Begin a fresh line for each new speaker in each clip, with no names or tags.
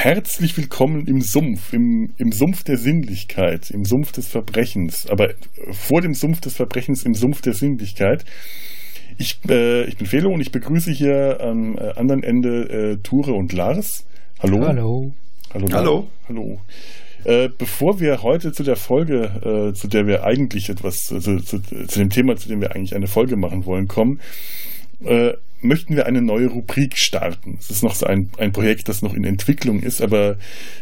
Herzlich willkommen im Sumpf, im, im Sumpf der Sinnlichkeit, im Sumpf des Verbrechens, aber vor dem Sumpf des Verbrechens, im Sumpf der Sinnlichkeit. Ich, äh, ich bin Felo und ich begrüße hier am äh, anderen Ende äh, Ture und Lars. Hallo.
Hallo.
Hallo. Hallo. Hallo. Äh, bevor wir heute zu der Folge, äh, zu der wir eigentlich etwas, also zu, zu, dem Thema, zu dem wir eigentlich eine Folge machen wollen, kommen, äh, möchten wir eine neue Rubrik starten. Es ist noch so ein, ein Projekt, das noch in Entwicklung ist, aber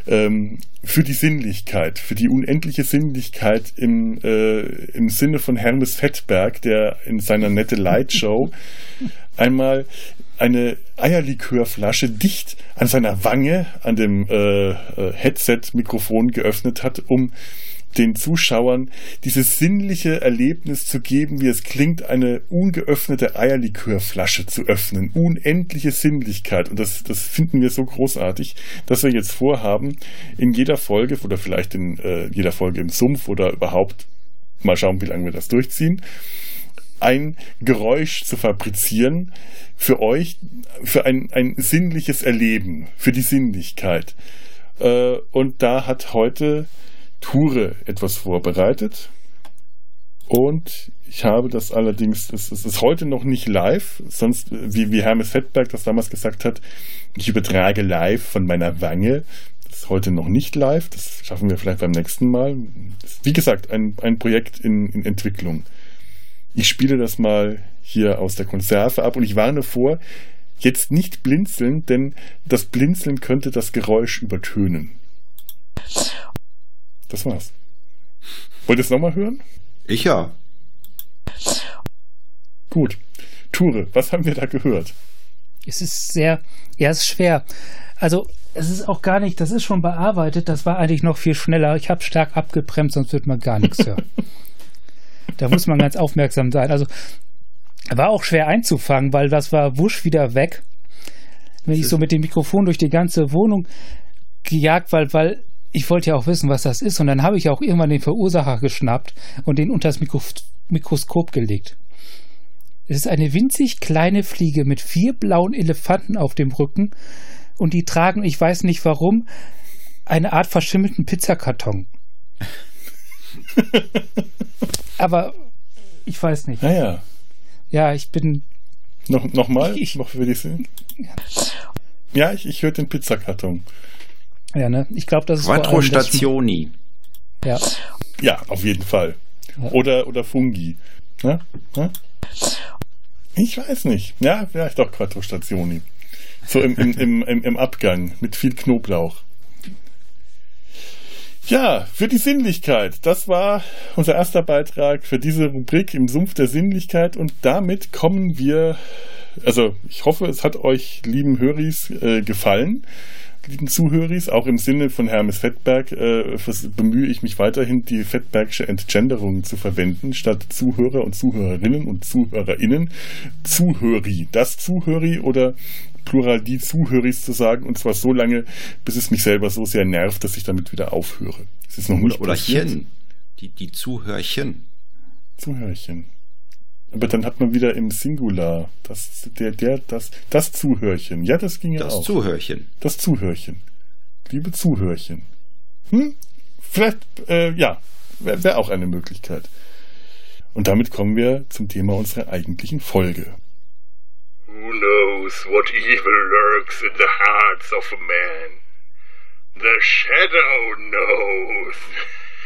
ähm, für die Sinnlichkeit, für die unendliche Sinnlichkeit im, äh, im Sinne von Hermes Fettberg, der in seiner nette Light Show einmal eine Eierlikörflasche dicht an seiner Wange, an dem äh, äh Headset-Mikrofon geöffnet hat, um den Zuschauern dieses sinnliche Erlebnis zu geben, wie es klingt, eine ungeöffnete Eierlikörflasche zu öffnen. Unendliche Sinnlichkeit. Und das, das finden wir so großartig, dass wir jetzt vorhaben, in jeder Folge oder vielleicht in äh, jeder Folge im Sumpf oder überhaupt mal schauen, wie lange wir das durchziehen, ein Geräusch zu fabrizieren für euch, für ein, ein sinnliches Erleben, für die Sinnlichkeit. Äh, und da hat heute Ture etwas vorbereitet. Und ich habe das allerdings, es ist heute noch nicht live, sonst, wie, wie Hermes Fettberg das damals gesagt hat, ich übertrage live von meiner Wange. Das ist heute noch nicht live, das schaffen wir vielleicht beim nächsten Mal. wie gesagt, ein, ein Projekt in, in Entwicklung. Ich spiele das mal hier aus der Konserve ab und ich warne vor, jetzt nicht blinzeln, denn das Blinzeln könnte das Geräusch übertönen. Das war's. Wollt ihr es nochmal hören?
Ich ja.
Gut. Ture, was haben wir da gehört?
Es ist sehr, ja, es ist schwer. Also, es ist auch gar nicht, das ist schon bearbeitet, das war eigentlich noch viel schneller. Ich habe stark abgebremst, sonst wird man gar nichts hören. da muss man ganz aufmerksam sein. Also, war auch schwer einzufangen, weil das war wusch wieder weg. Wenn ich so mit dem Mikrofon durch die ganze Wohnung gejagt, weil, weil ich wollte ja auch wissen, was das ist. Und dann habe ich auch irgendwann den Verursacher geschnappt und den unter das Mikro Mikroskop gelegt. Es ist eine winzig kleine Fliege mit vier blauen Elefanten auf dem Rücken und die tragen, ich weiß nicht warum, eine Art verschimmelten Pizzakarton. Aber ich weiß nicht.
Naja.
Ja, ich bin.
Noch, Nochmal? Ich, noch will ich sehen. Ja, ich, ich höre den Pizzakarton.
Ja, ne? Ich glaube, das ist
Quattro Stationi.
Ja.
Ja, auf jeden Fall. Ja. Oder, oder Fungi. Ne? Ne? Ich weiß nicht. Ja, vielleicht doch Quattro Stationi. So im, im, im, im, im Abgang mit viel Knoblauch. Ja, für die Sinnlichkeit. Das war unser erster Beitrag für diese Rubrik im Sumpf der Sinnlichkeit und damit kommen wir, also ich hoffe, es hat euch, lieben Höris, äh, gefallen lieben Zuhöris, auch im Sinne von Hermes Fettberg, äh, bemühe ich mich weiterhin, die Fettbergsche Entgenderung zu verwenden, statt Zuhörer und Zuhörerinnen und Zuhörerinnen, Zuhöri, das Zuhöri oder Plural die Zuhöris zu sagen, und zwar so lange, bis es mich selber so sehr nervt, dass ich damit wieder aufhöre. Es ist noch nicht
oder passiert. Chen. Die, die Zuhörchen.
Zuhörchen. Aber dann hat man wieder im Singular das, der, der, das, das Zuhörchen. Ja, das ging ja
das
auch.
Das Zuhörchen.
Das Zuhörchen. Liebe Zuhörchen. Hm? Vielleicht, äh, ja, wäre wär auch eine Möglichkeit. Und damit kommen wir zum Thema unserer eigentlichen Folge.
Who knows what evil lurks in the hearts of a man? The shadow knows.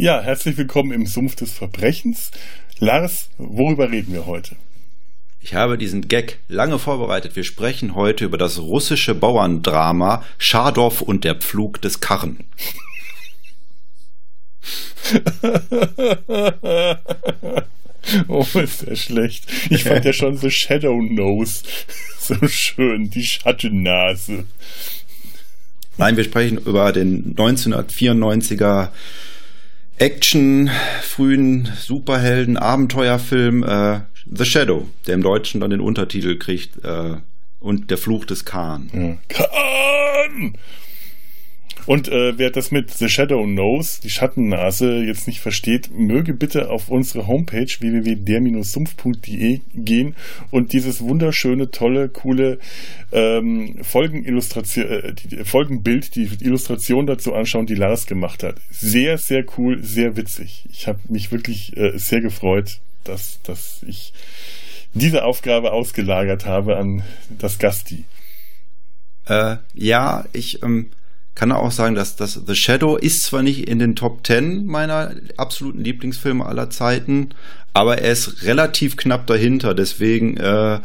Ja, herzlich willkommen im Sumpf des Verbrechens. Lars, worüber reden wir heute?
Ich habe diesen Gag lange vorbereitet. Wir sprechen heute über das russische Bauerndrama Schadorf und der Pflug des Karren.
Oh, ist der schlecht. Ich fand ja schon so Shadow Nose so schön, die Schattennase.
Nein, wir sprechen über den 1994er Action, frühen Superhelden, Abenteuerfilm äh, The Shadow, der im Deutschen dann den Untertitel kriegt äh, und der Fluch des Khan.
Ja. Khan! Und äh, wer das mit The Shadow Knows, die Schattennase, jetzt nicht versteht, möge bitte auf unsere Homepage www.der-sumpf.de gehen und dieses wunderschöne, tolle, coole ähm, Folgenillustration, äh, Folgenbild, die Illustration dazu anschauen, die Lars gemacht hat. Sehr, sehr cool, sehr witzig. Ich habe mich wirklich äh, sehr gefreut, dass, dass ich diese Aufgabe ausgelagert habe an das Gasti.
Äh, ja, ich ähm, kann auch sagen, dass das The Shadow ist zwar nicht in den Top 10 meiner absoluten Lieblingsfilme aller Zeiten, aber er ist relativ knapp dahinter, deswegen äh,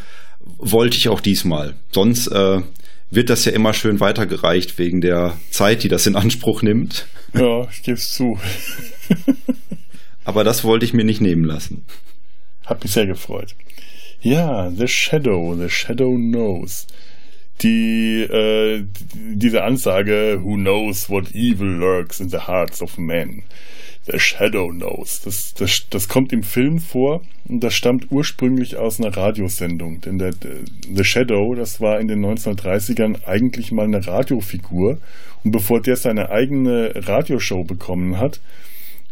wollte ich auch diesmal. Sonst äh, wird das ja immer schön weitergereicht wegen der Zeit, die das in Anspruch nimmt.
Ja, ich gebe es zu.
aber das wollte ich mir nicht nehmen lassen.
Hat mich sehr gefreut. Ja, The Shadow, The Shadow Knows die äh, diese Ansage Who knows what evil lurks in the hearts of men? The Shadow knows. Das, das, das kommt im Film vor und das stammt ursprünglich aus einer Radiosendung. Denn der, The Shadow, das war in den 1930ern eigentlich mal eine Radiofigur. Und bevor der seine eigene Radioshow bekommen hat,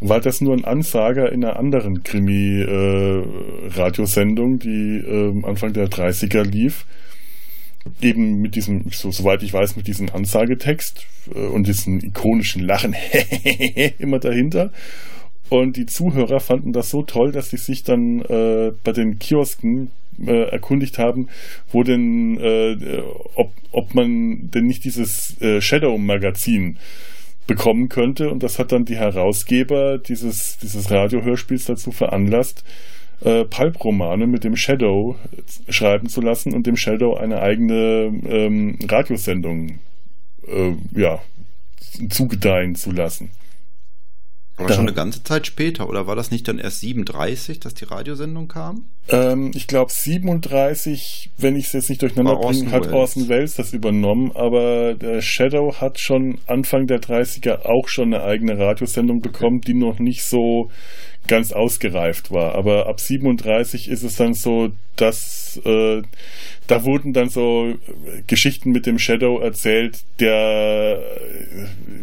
war das nur ein Ansager in einer anderen Krimi-Radiosendung, äh, die äh, Anfang der 30er lief eben mit diesem, so, soweit ich weiß, mit diesem Ansagetext äh, und diesem ikonischen Lachen immer dahinter. Und die Zuhörer fanden das so toll, dass sie sich dann äh, bei den Kiosken äh, erkundigt haben, wo denn, äh, ob, ob man denn nicht dieses äh, Shadow-Magazin bekommen könnte. Und das hat dann die Herausgeber dieses, dieses Radiohörspiels dazu veranlasst, äh, Pulp-Romane mit dem Shadow schreiben zu lassen und dem Shadow eine eigene ähm, Radiosendung äh, ja, zugedeihen zu lassen.
Aber da, schon eine ganze Zeit später, oder war das nicht dann erst 37, dass die Radiosendung kam?
Ähm, ich glaube 37, wenn ich es jetzt nicht durcheinander bringe, hat Orson Welles das übernommen, aber der Shadow hat schon Anfang der 30er auch schon eine eigene Radiosendung bekommen, die noch nicht so ganz ausgereift war. Aber ab 37 ist es dann so, dass äh, da wurden dann so Geschichten mit dem Shadow erzählt, der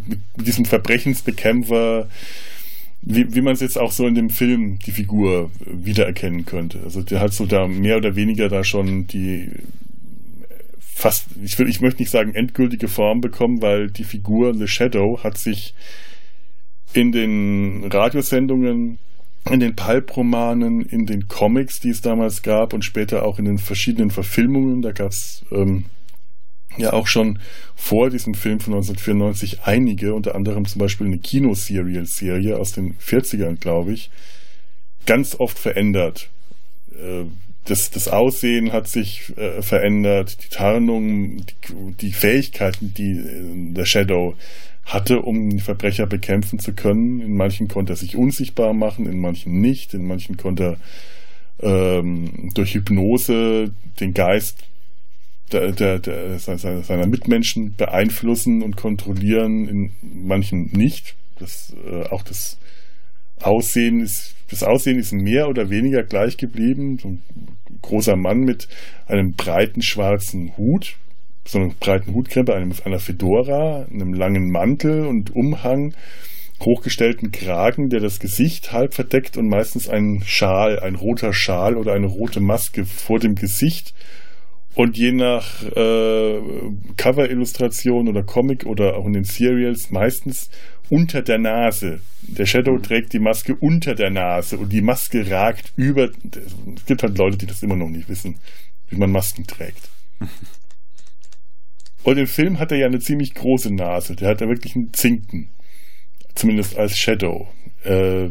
mit diesem Verbrechensbekämpfer wie, wie man es jetzt auch so in dem Film die Figur wiedererkennen könnte. Also der hat so da mehr oder weniger da schon die fast, ich will, ich möchte nicht sagen endgültige Form bekommen, weil die Figur The Shadow hat sich in den Radiosendungen in den Pulp-Romanen, in den Comics, die es damals gab und später auch in den verschiedenen Verfilmungen. Da gab es ähm, ja auch schon vor diesem Film von 1994 einige, unter anderem zum Beispiel eine Kinoserial-Serie aus den 40ern, glaube ich, ganz oft verändert. Äh, das, das Aussehen hat sich äh, verändert, die Tarnung, die, die Fähigkeiten, die äh, der Shadow hatte, um Verbrecher bekämpfen zu können. In manchen konnte er sich unsichtbar machen, in manchen nicht. In manchen konnte er ähm, durch Hypnose den Geist der, der, der, seiner Mitmenschen beeinflussen und kontrollieren, in manchen nicht. Das, äh, auch das Aussehen ist, das Aussehen ist mehr oder weniger gleich geblieben. So ein großer Mann mit einem breiten schwarzen Hut, so einer breiten Hutkrempe, einem, einer Fedora, einem langen Mantel und Umhang, hochgestellten Kragen, der das Gesicht halb verdeckt und meistens ein Schal, ein roter Schal oder eine rote Maske vor dem Gesicht. Und je nach äh, Cover-Illustration oder Comic oder auch in den Serials meistens unter der Nase. Der Shadow mhm. trägt die Maske unter der Nase und die Maske ragt über. Es gibt halt Leute, die das immer noch nicht wissen, wie man Masken trägt. Und im Film hat er ja eine ziemlich große Nase. Der hat ja wirklich einen Zinken. Zumindest als Shadow. Äh,
ja.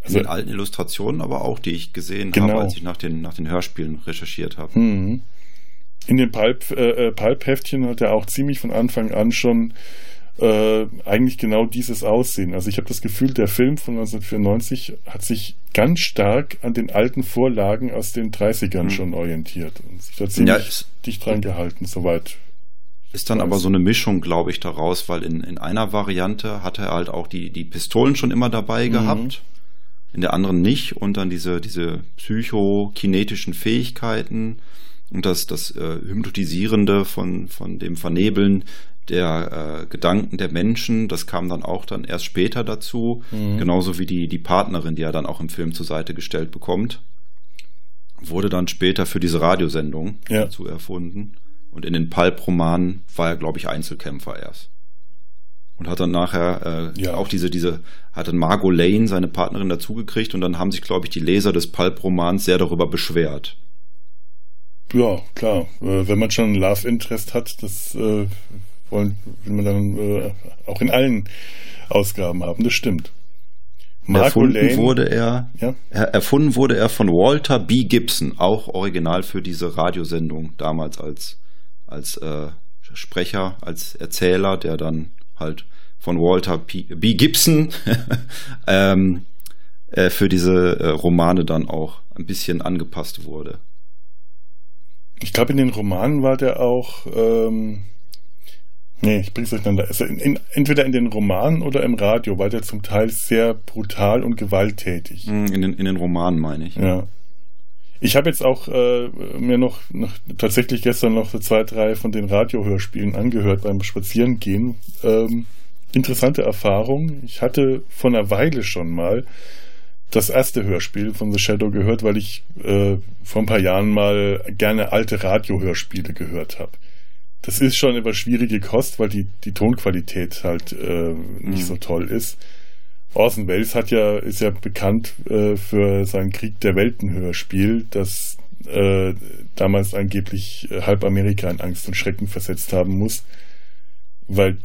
Also, in den alten Illustrationen, aber auch, die ich gesehen genau. habe, als ich nach den, nach den Hörspielen recherchiert habe.
Mhm. In den äh, äh Pulp-Heftchen hat er auch ziemlich von Anfang an schon äh, eigentlich genau dieses Aussehen. Also ich habe das Gefühl, der Film von 1994 hat sich ganz stark an den alten Vorlagen aus den 30ern mhm. schon orientiert und sich da ziemlich ja, dicht dran gehalten, soweit.
Ist dann aber so eine Mischung, glaube ich, daraus, weil in, in einer Variante hat er halt auch die, die Pistolen schon immer dabei mhm. gehabt, in der anderen nicht und dann diese, diese psychokinetischen Fähigkeiten und das, das äh, Hypnotisierende von, von dem Vernebeln der äh, Gedanken der Menschen, das kam dann auch dann erst später dazu, mhm. genauso wie die, die Partnerin, die er dann auch im Film zur Seite gestellt bekommt, wurde dann später für diese Radiosendung ja. dazu erfunden. Und in den Pulp-Romanen war er, glaube ich, Einzelkämpfer erst. Und hat dann nachher äh, ja. auch diese, diese, hat dann Margot Lane, seine Partnerin, dazugekriegt und dann haben sich, glaube ich, die Leser des Pulp-Romans sehr darüber beschwert.
Ja, klar. Äh, wenn man schon ein Love Interest hat, das äh, wollen, will man dann äh, auch in allen Ausgaben haben. Das stimmt.
Marco erfunden Lane, wurde er, ja? erfunden wurde er von Walter B. Gibson, auch original für diese Radiosendung damals als als äh, Sprecher, als Erzähler, der dann halt von Walter P. B. Gibson ähm, äh, für diese äh, Romane dann auch ein bisschen angepasst wurde.
Ich glaube, in den Romanen war der auch. Ähm, nee, ich bring's durcheinander. Also in, in, entweder in den Romanen oder im Radio war der zum Teil sehr brutal und gewalttätig.
Hm, in den, in den Romanen meine ich.
Ja. Ich habe jetzt auch äh, mir noch, noch, tatsächlich gestern noch so zwei, drei von den Radiohörspielen angehört beim Spazierengehen. Ähm, interessante Erfahrung. Ich hatte vor einer Weile schon mal das erste Hörspiel von The Shadow gehört, weil ich äh, vor ein paar Jahren mal gerne alte Radiohörspiele gehört habe. Das ist schon über schwierige Kost, weil die, die Tonqualität halt äh, nicht mhm. so toll ist. Orson Welles hat ja, ist ja bekannt äh, für sein Krieg der Welten Hörspiel, das äh, damals angeblich äh, halb Amerika in Angst und Schrecken versetzt haben muss, weil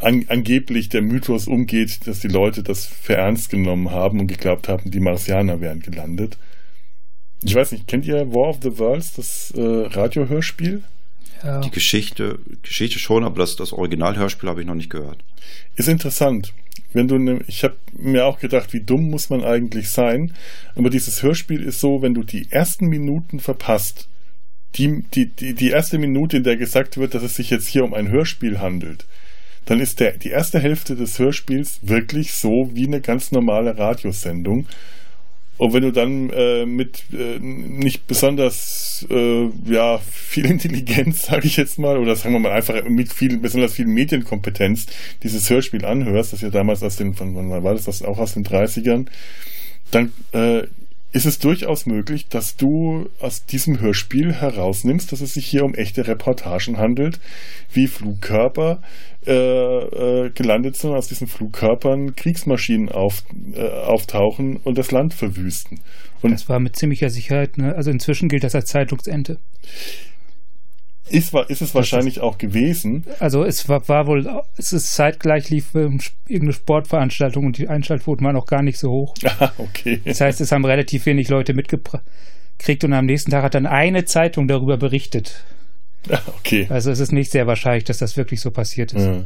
an, angeblich der Mythos umgeht, dass die Leute das für ernst genommen haben und geglaubt haben, die Marsianer wären gelandet. Ich weiß nicht, kennt ihr War of the Worlds, das äh, Radiohörspiel?
Ja. Die Geschichte, Geschichte schon, aber das, das Originalhörspiel habe ich noch nicht gehört.
Ist interessant. Wenn du, ne, ich habe mir auch gedacht, wie dumm muss man eigentlich sein? Aber dieses Hörspiel ist so, wenn du die ersten Minuten verpasst, die, die, die, die erste Minute, in der gesagt wird, dass es sich jetzt hier um ein Hörspiel handelt, dann ist der, die erste Hälfte des Hörspiels wirklich so wie eine ganz normale Radiosendung. Und wenn du dann äh, mit äh, nicht besonders äh, ja, viel Intelligenz, sage ich jetzt mal, oder sagen wir mal einfach mit viel, besonders viel Medienkompetenz dieses Hörspiel anhörst, das ja damals aus den, von war das, das auch aus den 30ern, dann äh, ist es durchaus möglich, dass du aus diesem Hörspiel herausnimmst, dass es sich hier um echte Reportagen handelt, wie Flugkörper äh, äh, gelandet sind, aus diesen Flugkörpern Kriegsmaschinen auf, äh, auftauchen und das Land verwüsten.
Und das war mit ziemlicher Sicherheit, ne? also inzwischen gilt das als Zeitungsende.
Ist, ist es wahrscheinlich auch gewesen.
Also es war, war, wohl, es ist zeitgleich lief irgendeine Sportveranstaltung und die Einschaltquoten waren auch gar nicht so hoch.
Ah, okay.
Das heißt, es haben relativ wenig Leute mitgekriegt und am nächsten Tag hat dann eine Zeitung darüber berichtet.
Ah, okay.
Also es ist nicht sehr wahrscheinlich, dass das wirklich so passiert ist. Ja.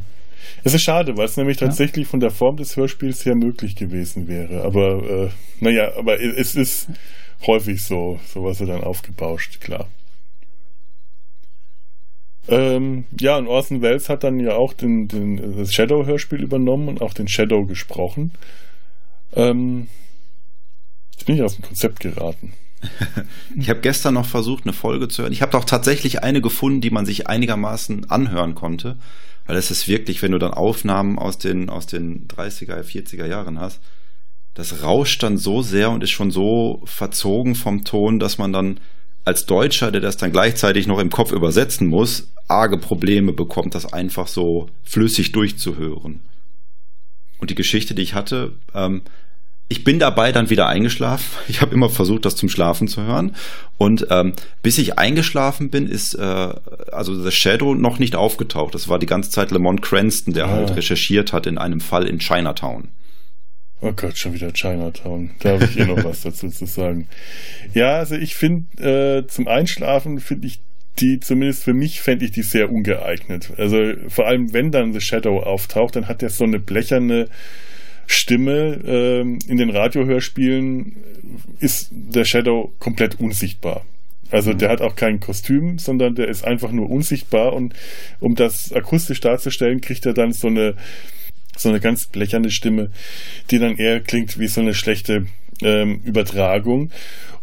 Es ist schade, weil es nämlich ja. tatsächlich von der Form des Hörspiels her möglich gewesen wäre. Aber äh, naja, aber es ist häufig so, sowas wird dann aufgebauscht, klar. Ähm, ja, und Orson Welles hat dann ja auch den, den, das Shadow-Hörspiel übernommen und auch den Shadow gesprochen. Ähm, jetzt bin ich aus dem Konzept geraten.
ich habe gestern noch versucht, eine Folge zu hören. Ich habe doch tatsächlich eine gefunden, die man sich einigermaßen anhören konnte. Weil es ist wirklich, wenn du dann Aufnahmen aus den, aus den 30er, 40er Jahren hast, das rauscht dann so sehr und ist schon so verzogen vom Ton, dass man dann als Deutscher, der das dann gleichzeitig noch im Kopf übersetzen muss, arge Probleme bekommt, das einfach so flüssig durchzuhören. Und die Geschichte, die ich hatte, ähm, ich bin dabei dann wieder eingeschlafen. Ich habe immer versucht, das zum Schlafen zu hören. Und ähm, bis ich eingeschlafen bin, ist äh, also The Shadow noch nicht aufgetaucht. Das war die ganze Zeit Lamont Cranston, der ah. halt recherchiert hat in einem Fall in Chinatown.
Oh Gott, schon wieder Chinatown. Da habe ich eh noch was dazu zu sagen. Ja, also ich finde, äh, zum Einschlafen finde ich die zumindest für mich fände ich die sehr ungeeignet. Also vor allem, wenn dann The Shadow auftaucht, dann hat er so eine blecherne Stimme. Ähm, in den Radiohörspielen ist The Shadow komplett unsichtbar. Also der hat auch kein Kostüm, sondern der ist einfach nur unsichtbar und um das akustisch darzustellen, kriegt er dann so eine so eine ganz blecherne Stimme, die dann eher klingt wie so eine schlechte ähm, Übertragung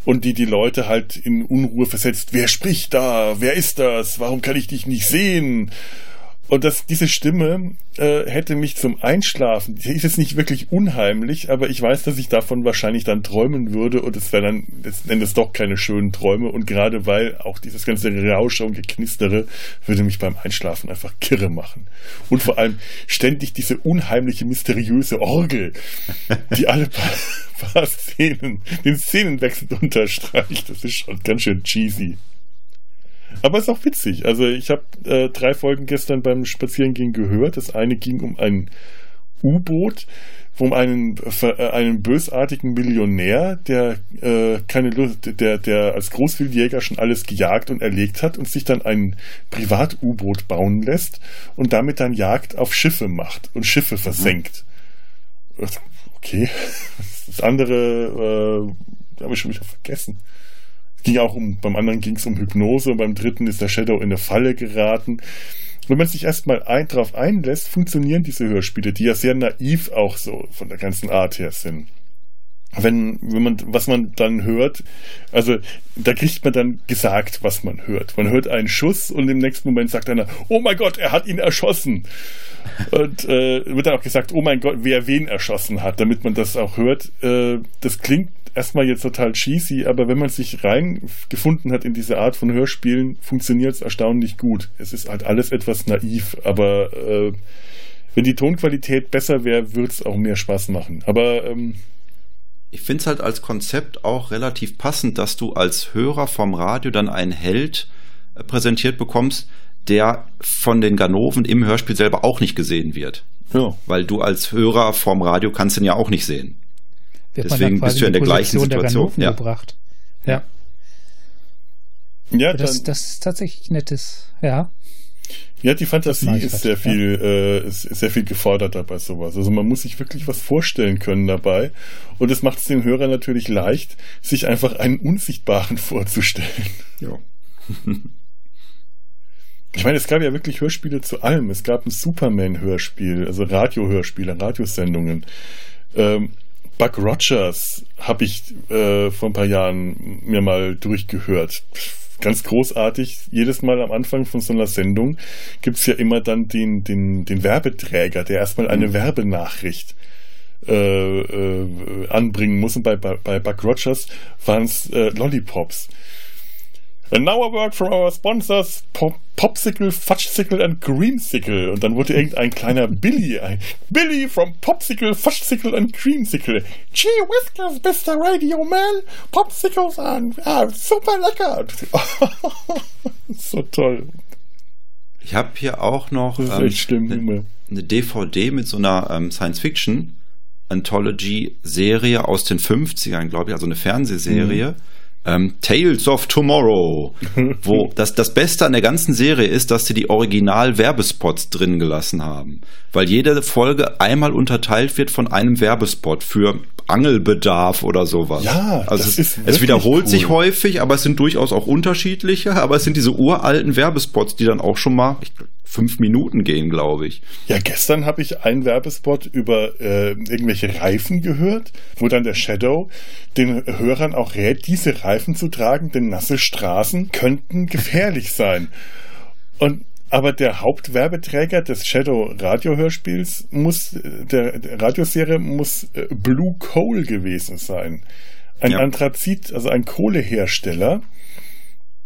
und die die Leute halt in Unruhe versetzt. Wer spricht da? Wer ist das? Warum kann ich dich nicht sehen? Und das, diese Stimme äh, hätte mich zum Einschlafen, die ist jetzt nicht wirklich unheimlich, aber ich weiß, dass ich davon wahrscheinlich dann träumen würde und es wäre dann letzten Endes doch keine schönen Träume. Und gerade weil auch dieses ganze Rausche und Geknistere würde mich beim Einschlafen einfach kirre machen. Und vor allem ständig diese unheimliche, mysteriöse Orgel, die alle paar, paar Szenen, den Szenenwechsel unterstreicht. Das ist schon ganz schön cheesy. Aber es ist auch witzig. Also ich habe äh, drei Folgen gestern beim Spazierengehen gehört. Das eine ging um ein U-Boot, um einen, äh, einen bösartigen Millionär, der äh, keine Lust, der, der als Großwildjäger schon alles gejagt und erlegt hat und sich dann ein Privat-U-Boot bauen lässt und damit dann Jagd auf Schiffe macht und Schiffe versenkt. Mhm. Okay. Das andere äh, habe ich schon wieder vergessen ging auch um, beim anderen ging es um Hypnose und beim dritten ist der Shadow in eine Falle geraten. Wenn man sich erstmal ein, darauf einlässt, funktionieren diese Hörspiele, die ja sehr naiv auch so von der ganzen Art her sind. Wenn, wenn man, was man dann hört, also da kriegt man dann gesagt, was man hört. Man hört einen Schuss und im nächsten Moment sagt einer, oh mein Gott, er hat ihn erschossen. Und äh, wird dann auch gesagt, oh mein Gott, wer wen erschossen hat, damit man das auch hört. Äh, das klingt erstmal jetzt total cheesy, aber wenn man sich reingefunden hat in diese Art von Hörspielen, funktioniert es erstaunlich gut. Es ist halt alles etwas naiv, aber äh, wenn die Tonqualität besser wäre, würde es auch mehr Spaß machen. Aber ähm,
ich finde es halt als Konzept auch relativ passend, dass du als Hörer vom Radio dann einen Held äh, präsentiert bekommst, der von den Ganoven im Hörspiel selber auch nicht gesehen wird. Ja. Weil du als Hörer vom Radio kannst ihn ja auch nicht sehen
wird Deswegen bist du in der gleichen Situation. Der ja. gebracht. Ja. Ja, das, das ist tatsächlich nettes, ja.
Ja, die Fantasie ist sehr viel, ja. äh, ist sehr viel geforderter bei sowas. Also man muss sich wirklich was vorstellen können dabei. Und es macht es dem Hörer natürlich leicht, sich einfach einen Unsichtbaren vorzustellen. Ja. ich meine, es gab ja wirklich Hörspiele zu allem. Es gab ein Superman-Hörspiel, also Radiohörspiele, Radiosendungen. Ähm, Buck Rogers habe ich äh, vor ein paar Jahren mir mal durchgehört. Ganz großartig. Jedes Mal am Anfang von so einer Sendung gibt es ja immer dann den, den, den Werbeträger, der erstmal eine mhm. Werbenachricht äh, äh, anbringen muss. Und bei, bei, bei Buck Rogers waren es äh, Lollipops. And now a word from our sponsors, Pop Popsicle, Fudgesicle and Creamsicle. Und dann wurde irgendein kleiner Billy ein. Billy from Popsicle, Fudgesicle and Creamsicle. Gee whiskers, Mr. Radio Man. Popsicles are ah, super lecker. so toll.
Ich habe hier auch noch ähm, eine, eine, DVD mit so einer ähm, Science-Fiction Anthology-Serie aus den 50ern, glaube ich, also eine Fernsehserie. Mhm ähm, Tales of Tomorrow, wo das, das Beste an der ganzen Serie ist, dass sie die Original-Werbespots drin gelassen haben. Weil jede Folge einmal unterteilt wird von einem Werbespot für Angelbedarf oder sowas.
Ja,
also es, es, wiederholt cool. sich häufig, aber es sind durchaus auch unterschiedliche, aber es sind diese uralten Werbespots, die dann auch schon mal, ich fünf Minuten gehen, glaube ich.
Ja, gestern habe ich einen Werbespot über äh, irgendwelche Reifen gehört, wo dann der Shadow den Hörern auch rät, diese Reifen zu tragen, denn nasse Straßen könnten gefährlich sein. Und aber der Hauptwerbeträger des Shadow Radiohörspiels muss, der, der Radioserie muss äh, Blue Coal gewesen sein. Ein ja. Anthrazit, also ein Kohlehersteller,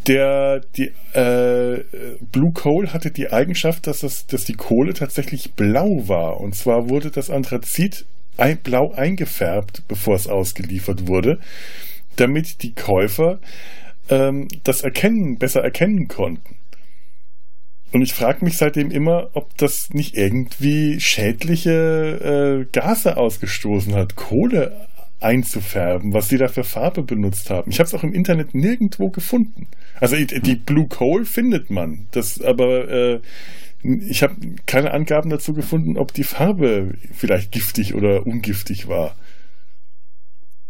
der die äh, Blue Coal hatte die Eigenschaft, dass, das, dass die Kohle tatsächlich blau war. Und zwar wurde das Anthrazit ein, blau eingefärbt, bevor es ausgeliefert wurde, damit die Käufer ähm, das erkennen, besser erkennen konnten. Und ich frage mich seitdem immer, ob das nicht irgendwie schädliche äh, Gase ausgestoßen hat. Kohle einzufärben, was sie da für Farbe benutzt haben. Ich habe es auch im Internet nirgendwo gefunden. Also die Blue Coal findet man, das aber äh, ich habe keine Angaben dazu gefunden, ob die Farbe vielleicht giftig oder ungiftig war.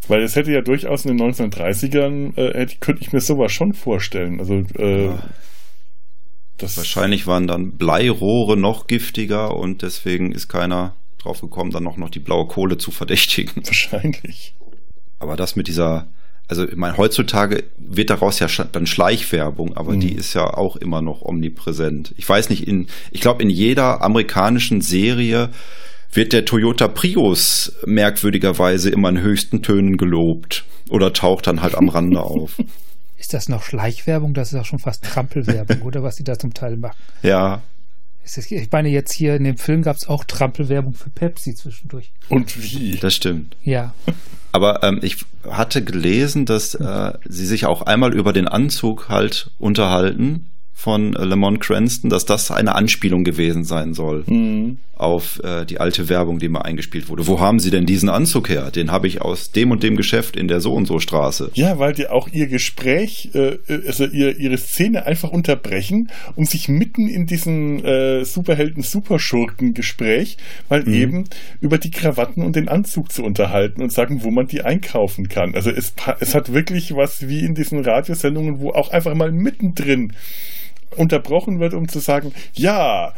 Weil es hätte ja durchaus in den 1930ern, äh, könnte ich mir sowas schon vorstellen. Also äh, ja.
das Wahrscheinlich waren dann Bleirohre noch giftiger und deswegen ist keiner drauf gekommen, dann noch, noch die blaue Kohle zu verdächtigen.
Wahrscheinlich.
Aber das mit dieser, also ich meine, heutzutage wird daraus ja dann Schleichwerbung, aber mhm. die ist ja auch immer noch omnipräsent. Ich weiß nicht, in, ich glaube, in jeder amerikanischen Serie wird der Toyota Prius merkwürdigerweise immer in höchsten Tönen gelobt oder taucht dann halt am Rande auf.
Ist das noch Schleichwerbung? Das ist auch schon fast Trampelwerbung, oder was sie da zum Teil machen.
Ja,
ich meine, jetzt hier in dem Film gab es auch Trampelwerbung für Pepsi zwischendurch.
Und wie?
Das stimmt.
Ja.
Aber ähm, ich hatte gelesen, dass äh, sie sich auch einmal über den Anzug halt unterhalten von Lamont Cranston, dass das eine Anspielung gewesen sein soll mhm. auf äh, die alte Werbung, die mal eingespielt wurde. Wo haben Sie denn diesen Anzug her? Den habe ich aus dem und dem Geschäft in der so und so Straße.
Ja, weil die auch ihr Gespräch, äh, also ihr, ihre Szene einfach unterbrechen, um sich mitten in diesen äh, Superhelden-Superschurken-Gespräch mal mhm. eben über die Krawatten und den Anzug zu unterhalten und sagen, wo man die einkaufen kann. Also es, es hat wirklich was wie in diesen Radiosendungen, wo auch einfach mal mittendrin unterbrochen wird, um zu sagen, ja,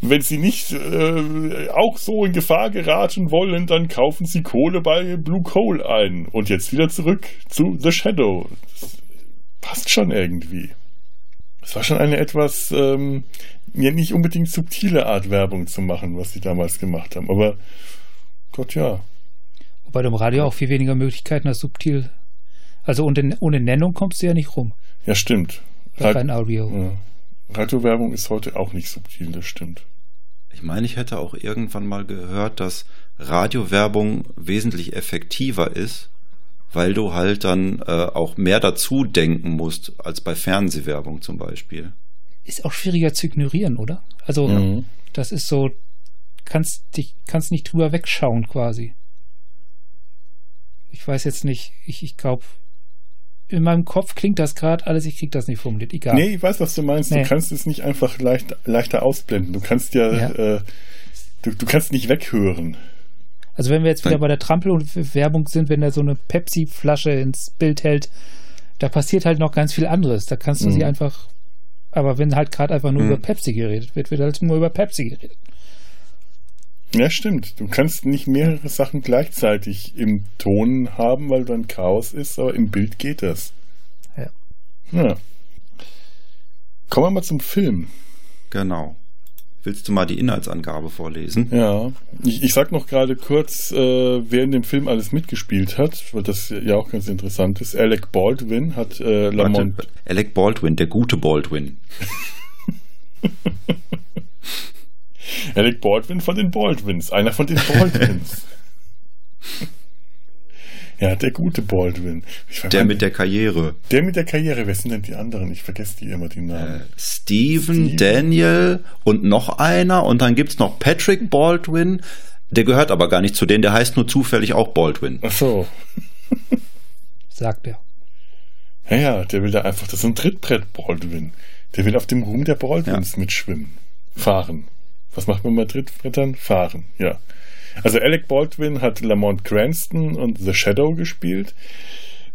wenn Sie nicht äh, auch so in Gefahr geraten wollen, dann kaufen Sie Kohle bei Blue Coal ein. Und jetzt wieder zurück zu The Shadow. Das passt schon irgendwie. Es war schon eine etwas, ähm, ja, nicht unbedingt subtile Art Werbung zu machen, was sie damals gemacht haben. Aber Gott ja.
Bei dem Radio auch viel weniger Möglichkeiten als subtil. Also ohne, ohne Nennung kommst du ja nicht rum.
Ja, stimmt.
Rad Audio. Ja.
Radiowerbung ist heute auch nicht subtil, das stimmt.
Ich meine, ich hätte auch irgendwann mal gehört, dass Radiowerbung wesentlich effektiver ist, weil du halt dann äh, auch mehr dazu denken musst als bei Fernsehwerbung zum Beispiel.
Ist auch schwieriger zu ignorieren, oder? Also mhm. das ist so, kannst dich kannst nicht drüber wegschauen quasi. Ich weiß jetzt nicht, ich, ich glaube, in meinem Kopf klingt das gerade alles, ich krieg das nicht formuliert. Egal.
Nee, ich weiß, was du meinst. Nee. Du kannst es nicht einfach leicht, leichter ausblenden. Du kannst ja, ja. Äh, du, du kannst nicht weghören.
Also wenn wir jetzt wieder bei der Trampel-Werbung sind, wenn er so eine Pepsi-Flasche ins Bild hält, da passiert halt noch ganz viel anderes. Da kannst du mhm. sie einfach, aber wenn halt gerade einfach nur mhm. über Pepsi geredet wird, wird halt nur über Pepsi geredet.
Ja, stimmt. Du kannst nicht mehrere Sachen gleichzeitig im Ton haben, weil dann Chaos ist, aber im Bild geht das.
Ja.
ja. Kommen wir mal zum Film.
Genau. Willst du mal die Inhaltsangabe vorlesen?
Ja, ich, ich sag noch gerade kurz, äh, wer in dem Film alles mitgespielt hat, weil das ja auch ganz interessant ist. Alec Baldwin hat äh, Lamont. Warte,
Alec Baldwin, der gute Baldwin.
Alec Baldwin von den Baldwins, einer von den Baldwins. ja, der gute Baldwin.
Der mit der Karriere.
Der mit der Karriere. Wer sind denn die anderen? Ich vergesse die immer die Namen. Äh,
Steven, Steven, Daniel und noch einer. Und dann gibt es noch Patrick Baldwin. Der gehört aber gar nicht zu denen. Der heißt nur zufällig auch Baldwin.
Ach so.
Sagt er.
Ja, ja, der will da einfach, das ist ein Trittbrett Baldwin. Der will auf dem Ruhm der Baldwins ja. mitschwimmen. Fahren. Was macht man bei Trittbrettern? Fahren, ja. Also Alec Baldwin hat Lamont Cranston und The Shadow gespielt.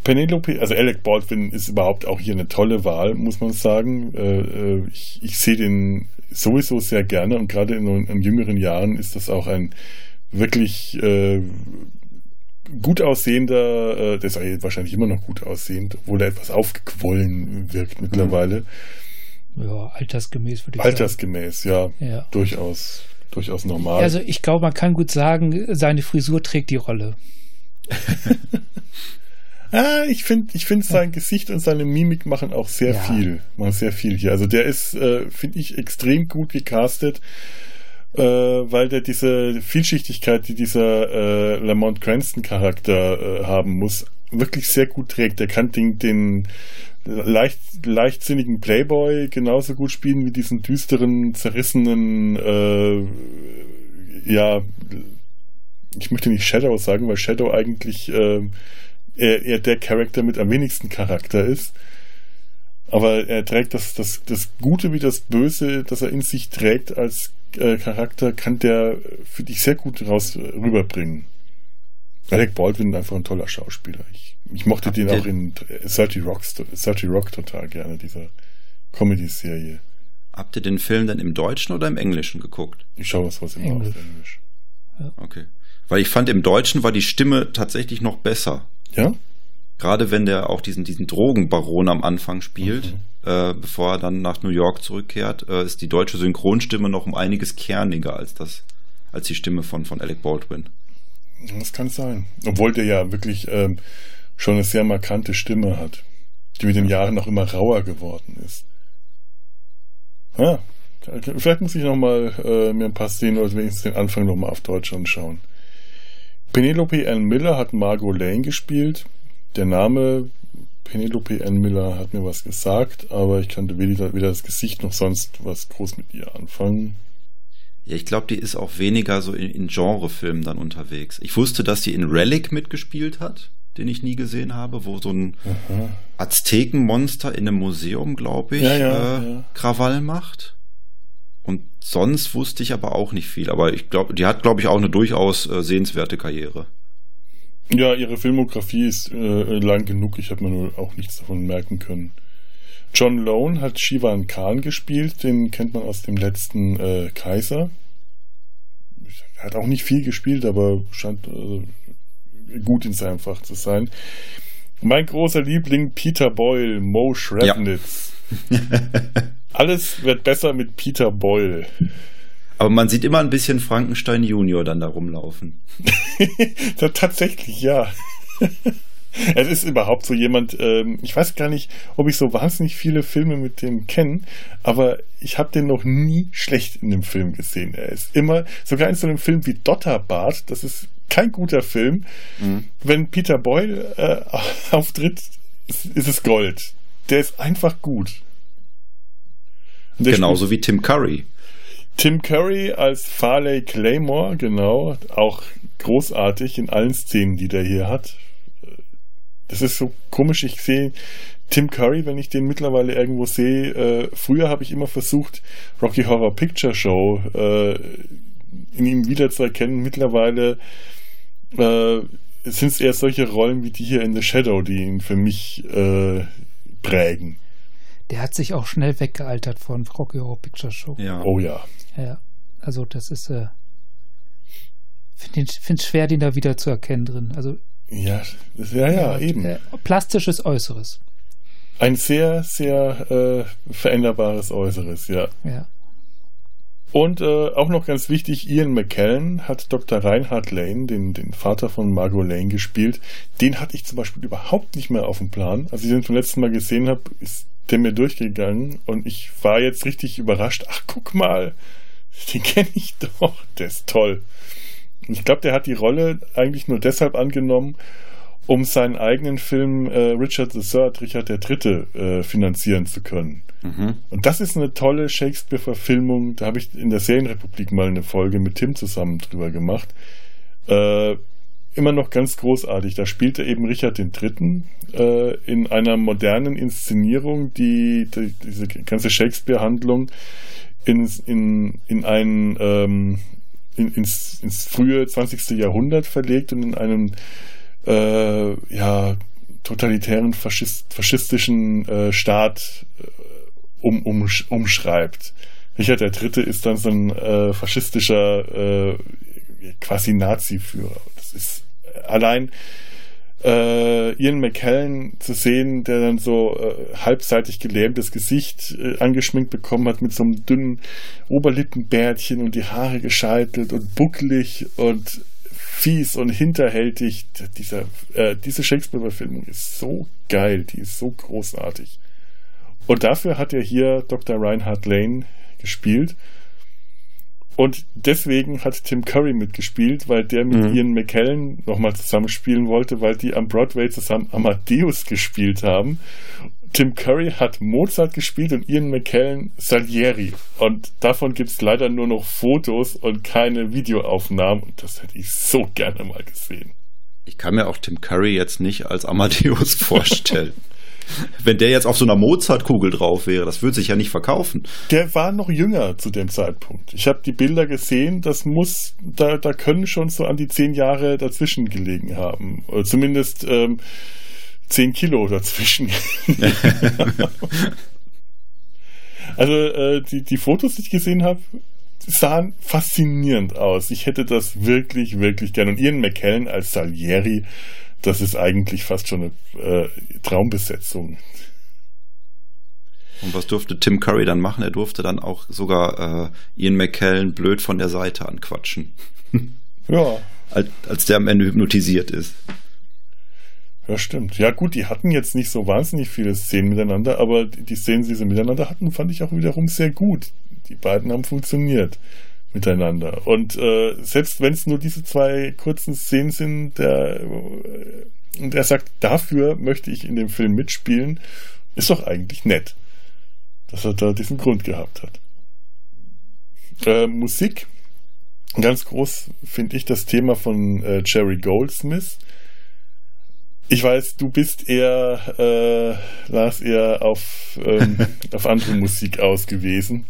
Penelope, also Alec Baldwin ist überhaupt auch hier eine tolle Wahl, muss man sagen. Äh, äh, ich, ich sehe den sowieso sehr gerne und gerade in, in, jüngeren Jahren ist das auch ein wirklich äh, gut aussehender, äh, der ist wahrscheinlich immer noch gut aussehend, obwohl er etwas aufgequollen wirkt mittlerweile. Mhm.
Ja, altersgemäß würde ich
altersgemäß, sagen. Altersgemäß, ja, ja. Durchaus, durchaus normal.
Also ich glaube, man kann gut sagen, seine Frisur trägt die Rolle.
ah, ich finde, ich finde sein Gesicht und seine Mimik machen auch sehr ja. viel, machen sehr viel hier. Also der ist, äh, finde ich, extrem gut gecastet. Äh, weil der diese Vielschichtigkeit, die dieser äh, Lamont Cranston Charakter äh, haben muss, wirklich sehr gut trägt. Der kann den, den leicht, leichtsinnigen Playboy genauso gut spielen wie diesen düsteren, zerrissenen, äh, ja, ich möchte nicht Shadow sagen, weil Shadow eigentlich äh, eher, eher der Charakter mit am wenigsten Charakter ist. Aber er trägt das, das, das Gute wie das Böse, das er in sich trägt als äh, Charakter, kann der für dich sehr gut raus rüberbringen. Alec Baldwin ist einfach ein toller Schauspieler. Ich, ich mochte Habt den auch in 30 Rocks, 30 Rock total gerne, dieser Comedy-Serie.
Habt ihr den Film denn im Deutschen oder im Englischen geguckt?
Ich schaue was was immer Englisch. auf Englisch.
Ja. Okay. Weil ich fand, im Deutschen war die Stimme tatsächlich noch besser.
Ja?
Gerade wenn der auch diesen, diesen Drogenbaron am Anfang spielt, mhm. äh, bevor er dann nach New York zurückkehrt, äh, ist die deutsche Synchronstimme noch um einiges kerniger als das, als die Stimme von, von Alec Baldwin.
Das kann sein. Obwohl der ja wirklich ähm, schon eine sehr markante Stimme hat, die mit den Jahren noch immer rauer geworden ist. Ja, vielleicht muss ich nochmal äh, mir ein paar Szenen oder wenigstens den Anfang nochmal auf Deutsch anschauen. Penelope Ann Miller hat Margot Lane gespielt. Der Name Penelope Ann Miller hat mir was gesagt, aber ich kannte weder, weder das Gesicht noch sonst was groß mit ihr anfangen.
Ja, ich glaube, die ist auch weniger so in, in Genrefilmen dann unterwegs. Ich wusste, dass sie in Relic mitgespielt hat, den ich nie gesehen habe, wo so ein Aha. Aztekenmonster in einem Museum, glaube ich,
ja, ja, äh,
ja. Krawall macht. Und sonst wusste ich aber auch nicht viel. Aber ich glaube, die hat, glaube ich, auch eine durchaus äh, sehenswerte Karriere.
Ja, ihre Filmografie ist äh, lang genug. Ich habe mir nur auch nichts davon merken können. John Lone hat Shivan Khan gespielt. Den kennt man aus dem letzten äh, Kaiser. Er hat auch nicht viel gespielt, aber scheint äh, gut in seinem Fach zu sein. Mein großer Liebling Peter Boyle, Mo Shrevnitz. Ja. Alles wird besser mit Peter Boyle.
Aber man sieht immer ein bisschen Frankenstein Junior dann da rumlaufen.
Tatsächlich, ja. es ist überhaupt so jemand, ähm, ich weiß gar nicht, ob ich so wahnsinnig viele Filme mit dem kenne, aber ich habe den noch nie schlecht in dem Film gesehen. Er ist immer, sogar in so einem Film wie Dotterbart, das ist kein guter Film. Mhm. Wenn Peter Boyle äh, auftritt, ist, ist es Gold. Der ist einfach gut.
Genauso wie Tim Curry.
Tim Curry als Farley Claymore, genau, auch großartig in allen Szenen, die der hier hat. Das ist so komisch, ich sehe Tim Curry, wenn ich den mittlerweile irgendwo sehe. Äh, früher habe ich immer versucht, Rocky Horror Picture Show äh, in ihm wiederzuerkennen. Mittlerweile äh, sind es eher solche Rollen wie die hier in The Shadow, die ihn für mich äh, prägen.
Der hat sich auch schnell weggealtert von Rocky Horror Picture Show.
Ja. Oh ja.
Ja, also das ist, äh, finde es schwer, den da wieder zu erkennen drin. Also
ja, ja, ja, eben.
Plastisches Äußeres.
Ein sehr, sehr äh, veränderbares Äußeres, ja.
Ja.
Und äh, auch noch ganz wichtig, Ian McKellen hat Dr. Reinhard Lane, den, den Vater von Margot Lane, gespielt. Den hatte ich zum Beispiel überhaupt nicht mehr auf dem Plan. Als ich den zum letzten Mal gesehen habe, ist der mir durchgegangen und ich war jetzt richtig überrascht. Ach, guck mal, den kenne ich doch. Der ist toll. Ich glaube, der hat die Rolle eigentlich nur deshalb angenommen, um seinen eigenen Film äh, Richard III, Richard III. Äh, finanzieren zu können. Mhm. Und das ist eine tolle Shakespeare-Verfilmung. Da habe ich in der Serienrepublik mal eine Folge mit Tim zusammen drüber gemacht. Äh, immer noch ganz großartig. Da spielte eben Richard III. Äh, in einer modernen Inszenierung, die, die diese ganze Shakespeare-Handlung in, in, in einen ähm, in, ins, ins frühe 20. Jahrhundert verlegt und in einem äh, ja, totalitären Faschist, faschistischen äh, Staat äh, um, um, umschreibt. Richard III. ist dann so ein äh, faschistischer äh, quasi Nazi-Führer. Das ist äh, allein äh, Ian McKellen zu sehen, der dann so äh, halbseitig gelähmtes Gesicht äh, angeschminkt bekommen hat mit so einem dünnen Oberlippenbärtchen und die Haare gescheitelt und bucklig und fies und hinterhältig. Dieser, äh, diese Shakespeare-Verfilmung ist so geil, die ist so großartig. Und dafür hat er hier Dr. Reinhard Lane gespielt. Und deswegen hat Tim Curry mitgespielt, weil der mit mhm. Ian McKellen nochmal zusammenspielen wollte, weil die am Broadway zusammen Amadeus gespielt haben. Tim Curry hat Mozart gespielt und Ian McKellen Salieri. Und davon gibt es leider nur noch Fotos und keine Videoaufnahmen. Und das hätte ich so gerne mal gesehen.
Ich kann mir auch Tim Curry jetzt nicht als Amadeus vorstellen. Wenn der jetzt auf so einer Mozartkugel drauf wäre, das würde sich ja nicht verkaufen.
Der war noch jünger zu dem Zeitpunkt. Ich habe die Bilder gesehen, das muss, da, da können schon so an die zehn Jahre dazwischen gelegen haben. Oder zumindest ähm, zehn Kilo dazwischen. also äh, die, die Fotos, die ich gesehen habe, sahen faszinierend aus. Ich hätte das wirklich, wirklich gern. Und Ian McKellen als Salieri, das ist eigentlich fast schon eine äh, Traumbesetzung.
Und was durfte Tim Curry dann machen? Er durfte dann auch sogar äh, Ian McKellen blöd von der Seite anquatschen.
ja.
Als, als der am Ende hypnotisiert ist.
Ja, stimmt. Ja, gut, die hatten jetzt nicht so wahnsinnig viele Szenen miteinander, aber die Szenen, die sie miteinander hatten, fand ich auch wiederum sehr gut. Die beiden haben funktioniert miteinander. Und äh, selbst wenn es nur diese zwei kurzen Szenen sind, der, äh, und er sagt, dafür möchte ich in dem Film mitspielen, ist doch eigentlich nett, dass er da diesen Grund gehabt hat. Äh, Musik, ganz groß finde ich das Thema von äh, Jerry Goldsmith ich weiß, du bist eher, äh, Lars, eher auf, ähm, auf andere Musik ausgewiesen.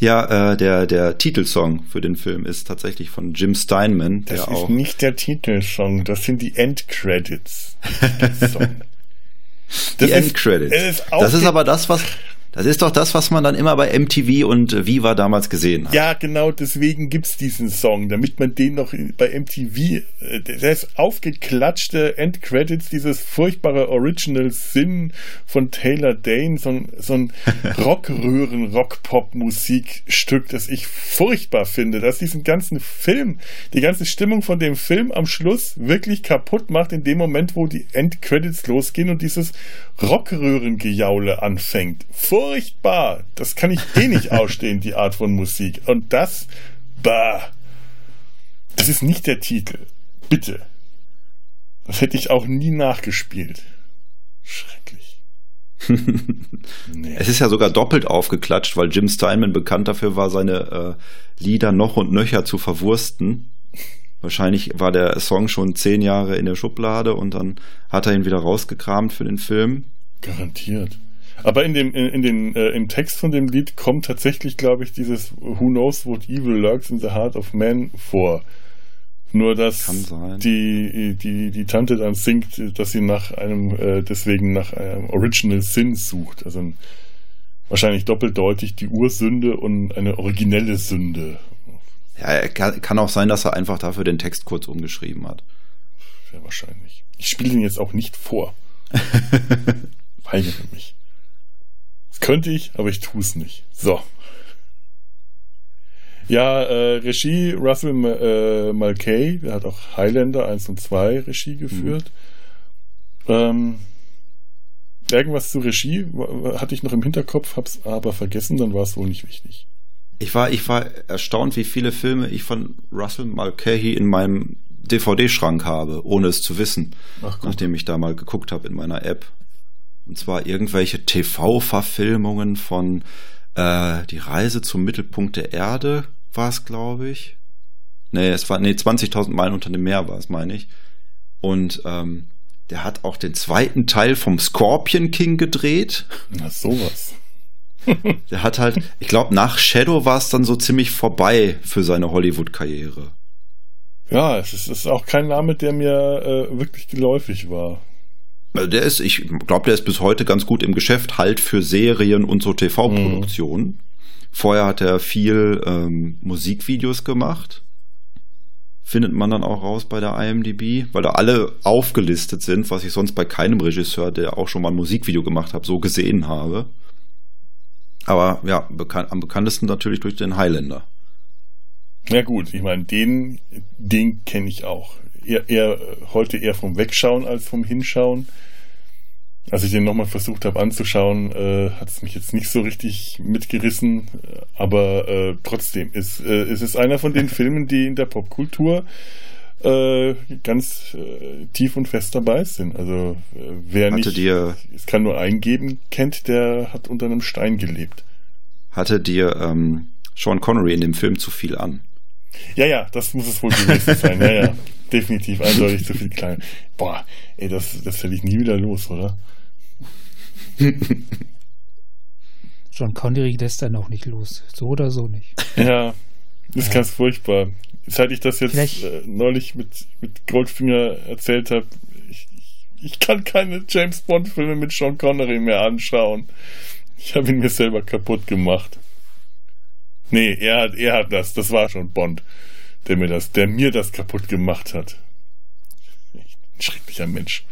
Ja, äh, der, der Titelsong für den Film ist tatsächlich von Jim Steinman.
Das ist auch nicht der Titelsong, das sind die Endcredits.
die Endcredits. Das ist aber das, was, das ist doch das, was man dann immer bei MTV und Viva damals gesehen hat.
Ja, genau, deswegen gibt's diesen Song, damit man den noch bei MTV, äh, der ist aufgeklatschte Endcredits, dieses furchtbare Original Sin von Taylor Dane, so ein, so ein Rockröhren, Rock-Pop-Musikstück, das ich furchtbar finde, dass diesen ganzen Film, die ganze Stimmung von dem Film am Schluss wirklich kaputt macht, in dem Moment, wo die Endcredits losgehen und dieses Rockröhrengejaule anfängt. Furchtbar! Das kann ich eh nicht ausstehen, die Art von Musik. Und das, bah! Das ist nicht der Titel. Bitte. Das hätte ich auch nie nachgespielt. Schrecklich.
nee. Es ist ja sogar doppelt aufgeklatscht, weil Jim Steinman bekannt dafür war, seine äh, Lieder noch und nöcher zu verwursten. Wahrscheinlich war der Song schon zehn Jahre in der Schublade und dann hat er ihn wieder rausgekramt für den Film.
Garantiert. Aber in dem, in, in den, äh, im Text von dem Lied kommt tatsächlich, glaube ich, dieses Who knows what evil lurks in the heart of man vor. Nur dass die, die, die Tante dann singt, dass sie nach einem, äh, deswegen nach einem Original Sin sucht. Also wahrscheinlich doppeldeutig die Ursünde und eine originelle Sünde.
Ja, kann, kann auch sein, dass er einfach dafür den Text kurz umgeschrieben hat.
Sehr wahrscheinlich. Ich spiele ihn jetzt auch nicht vor. Weigere mich. Das könnte ich, aber ich tue es nicht. So. Ja, äh, Regie Russell äh, Mulcahy, der hat auch Highlander 1 und 2 Regie geführt. Mhm. Ähm, irgendwas zur Regie hatte ich noch im Hinterkopf, hab's aber vergessen, dann war es wohl nicht wichtig.
Ich war, ich war erstaunt, wie viele Filme ich von Russell Mulcahy in meinem DVD-Schrank habe, ohne es zu wissen, Ach, nachdem ich da mal geguckt habe in meiner App. Und zwar irgendwelche TV-Verfilmungen von äh, Die Reise zum Mittelpunkt der Erde war es, glaube ich. Nee, es war, nee, 20.000 Meilen unter dem Meer war es, meine ich. Und ähm, der hat auch den zweiten Teil vom Scorpion King gedreht.
Na, sowas.
Der hat halt, ich glaube, nach Shadow war es dann so ziemlich vorbei für seine Hollywood-Karriere.
Ja, es ist, ist, auch kein Name, der mir äh, wirklich geläufig war.
Also der ist, ich glaube, der ist bis heute ganz gut im Geschäft, halt für Serien und so TV-Produktionen. Mhm. Vorher hat er viel ähm, Musikvideos gemacht. Findet man dann auch raus bei der IMDb, weil da alle aufgelistet sind, was ich sonst bei keinem Regisseur, der auch schon mal ein Musikvideo gemacht hat, so gesehen habe. Aber ja, bekannt, am bekanntesten natürlich durch den Highlander.
Ja gut, ich meine, den, den kenne ich auch. Eher, eher, heute eher vom Wegschauen als vom Hinschauen. Als ich den nochmal versucht habe anzuschauen, äh, hat es mich jetzt nicht so richtig mitgerissen. Aber äh, trotzdem, ist, äh, es ist einer von den Filmen, die in der Popkultur äh, ganz äh, tief und fest dabei sind. Also äh, wer nicht,
dir-
es kann nur eingeben, kennt, der hat unter einem Stein gelebt.
Hatte dir ähm, Sean Connery in dem Film zu viel an?
Ja, ja, das muss es wohl gewesen sein. Ja, ja, definitiv, eindeutig zu viel klein. Boah, ey, das, das werde ich nie wieder los, oder?
John Connery lässt dann auch nicht los. So oder so nicht.
Ja, ist
Ja.
ganz furchtbar. Seit ich das jetzt äh, neulich mit, mit Goldfinger erzählt habe, ich, ich, ich kann keine James Bond-Filme mit Sean Connery mehr anschauen. Ich habe ihn mir selber kaputt gemacht. Nee, er hat, er hat das. Das war schon Bond, der mir das, der mir das kaputt gemacht hat. Ein schrecklicher Mensch.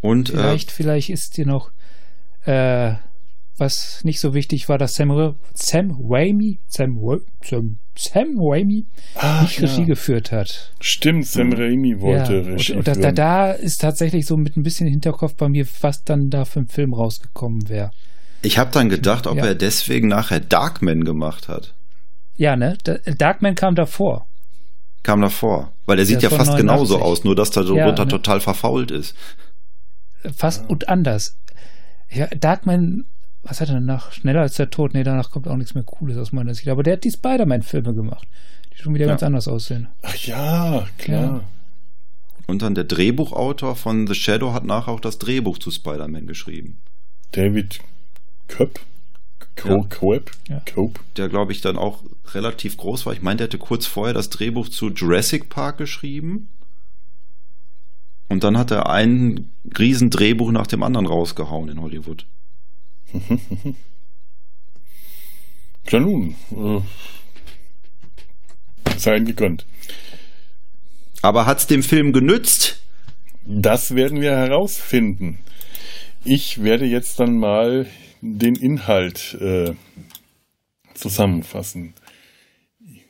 Und äh,
Vielleicht, vielleicht ist dir noch, äh, was nicht so wichtig war, dass Sam, Sam Raimi, Sam, Sam, Sam Raimi
Ah,
nicht Regie geführt hat.
Stimmt, Sam Raimi wollte
ja,
Regie
und, und da, da, da ist tatsächlich so mit ein bisschen Hinterkopf bei mir, was dann da für ein Film rausgekommen wäre.
Ich habe dann gedacht, ob
Ja.
er deswegen nachher Darkman gemacht hat.
Ja, ne? Da- Darkman kam davor.
Kam davor. Weil er sieht ja fast
von
genauso
89.
aus, nur dass da
Ja,
darunter
ne?
total verfault ist.
Fast und anders. Ja, Darkman, was hat er danach? Schneller als der Tod? Nee, danach kommt auch nichts mehr Cooles aus meiner Sicht. Aber der hat die Spider-Man-Filme gemacht, die schon wieder
Ja.
ganz anders aussehen.
Ach ja, klar.
Und dann der Drehbuchautor von The Shadow hat nachher auch das Drehbuch zu Spider-Man geschrieben.
David Köpp? Co
Ja.
Coep?
Ja.
Cope?
Der, glaube ich, dann auch relativ groß war. Ich meine, der hatte kurz vorher das Drehbuch zu Jurassic Park geschrieben. Und dann hat er ein riesen Drehbuch nach dem anderen rausgehauen in Hollywood.
Ja nun, äh, sei ihm gegönnt.
Aber hat's dem Film genützt?
Das werden wir herausfinden. Ich werde jetzt dann mal den Inhalt äh, zusammenfassen.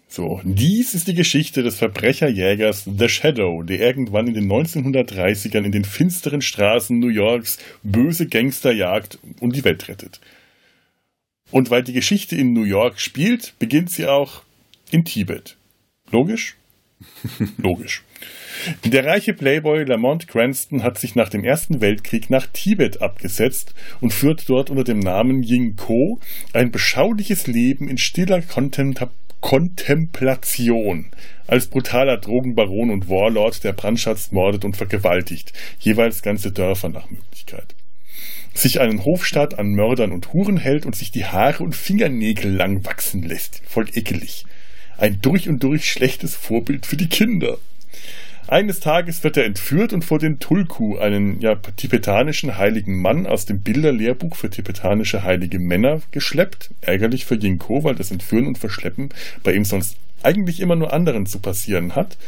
So, dies ist die Geschichte des Verbrecherjägers The Shadow, der irgendwann in den 1930ern in den finsteren Straßen New Yorks böse Gangster jagt und die Welt rettet. Und weil die Geschichte in New York spielt, beginnt sie auch in Tibet. Logisch? Logisch. Der reiche Playboy Lamont Cranston hat sich nach dem Ersten Weltkrieg nach Tibet abgesetzt und führt dort unter dem Namen Ying Ko ein beschauliches Leben in stiller Kontempla Kontemplation. Als brutaler Drogenbaron und Warlord, der Brandschatz mordet und vergewaltigt, jeweils ganze Dörfer nach Möglichkeit. Sich einen Hofstaat an Mördern und Huren hält und sich die Haare und Fingernägel lang wachsen lässt. Voll ekelig. Ein durch und durch schlechtes Vorbild für die Kinder. Eines Tages wird er entführt und vor den Tulku, einen ja, tibetanischen heiligen Mann aus dem Bilderlehrbuch für tibetanische heilige Männer, geschleppt. Ärgerlich für Jinko, weil das Entführen und Verschleppen bei ihm sonst eigentlich immer nur anderen zu passieren hat.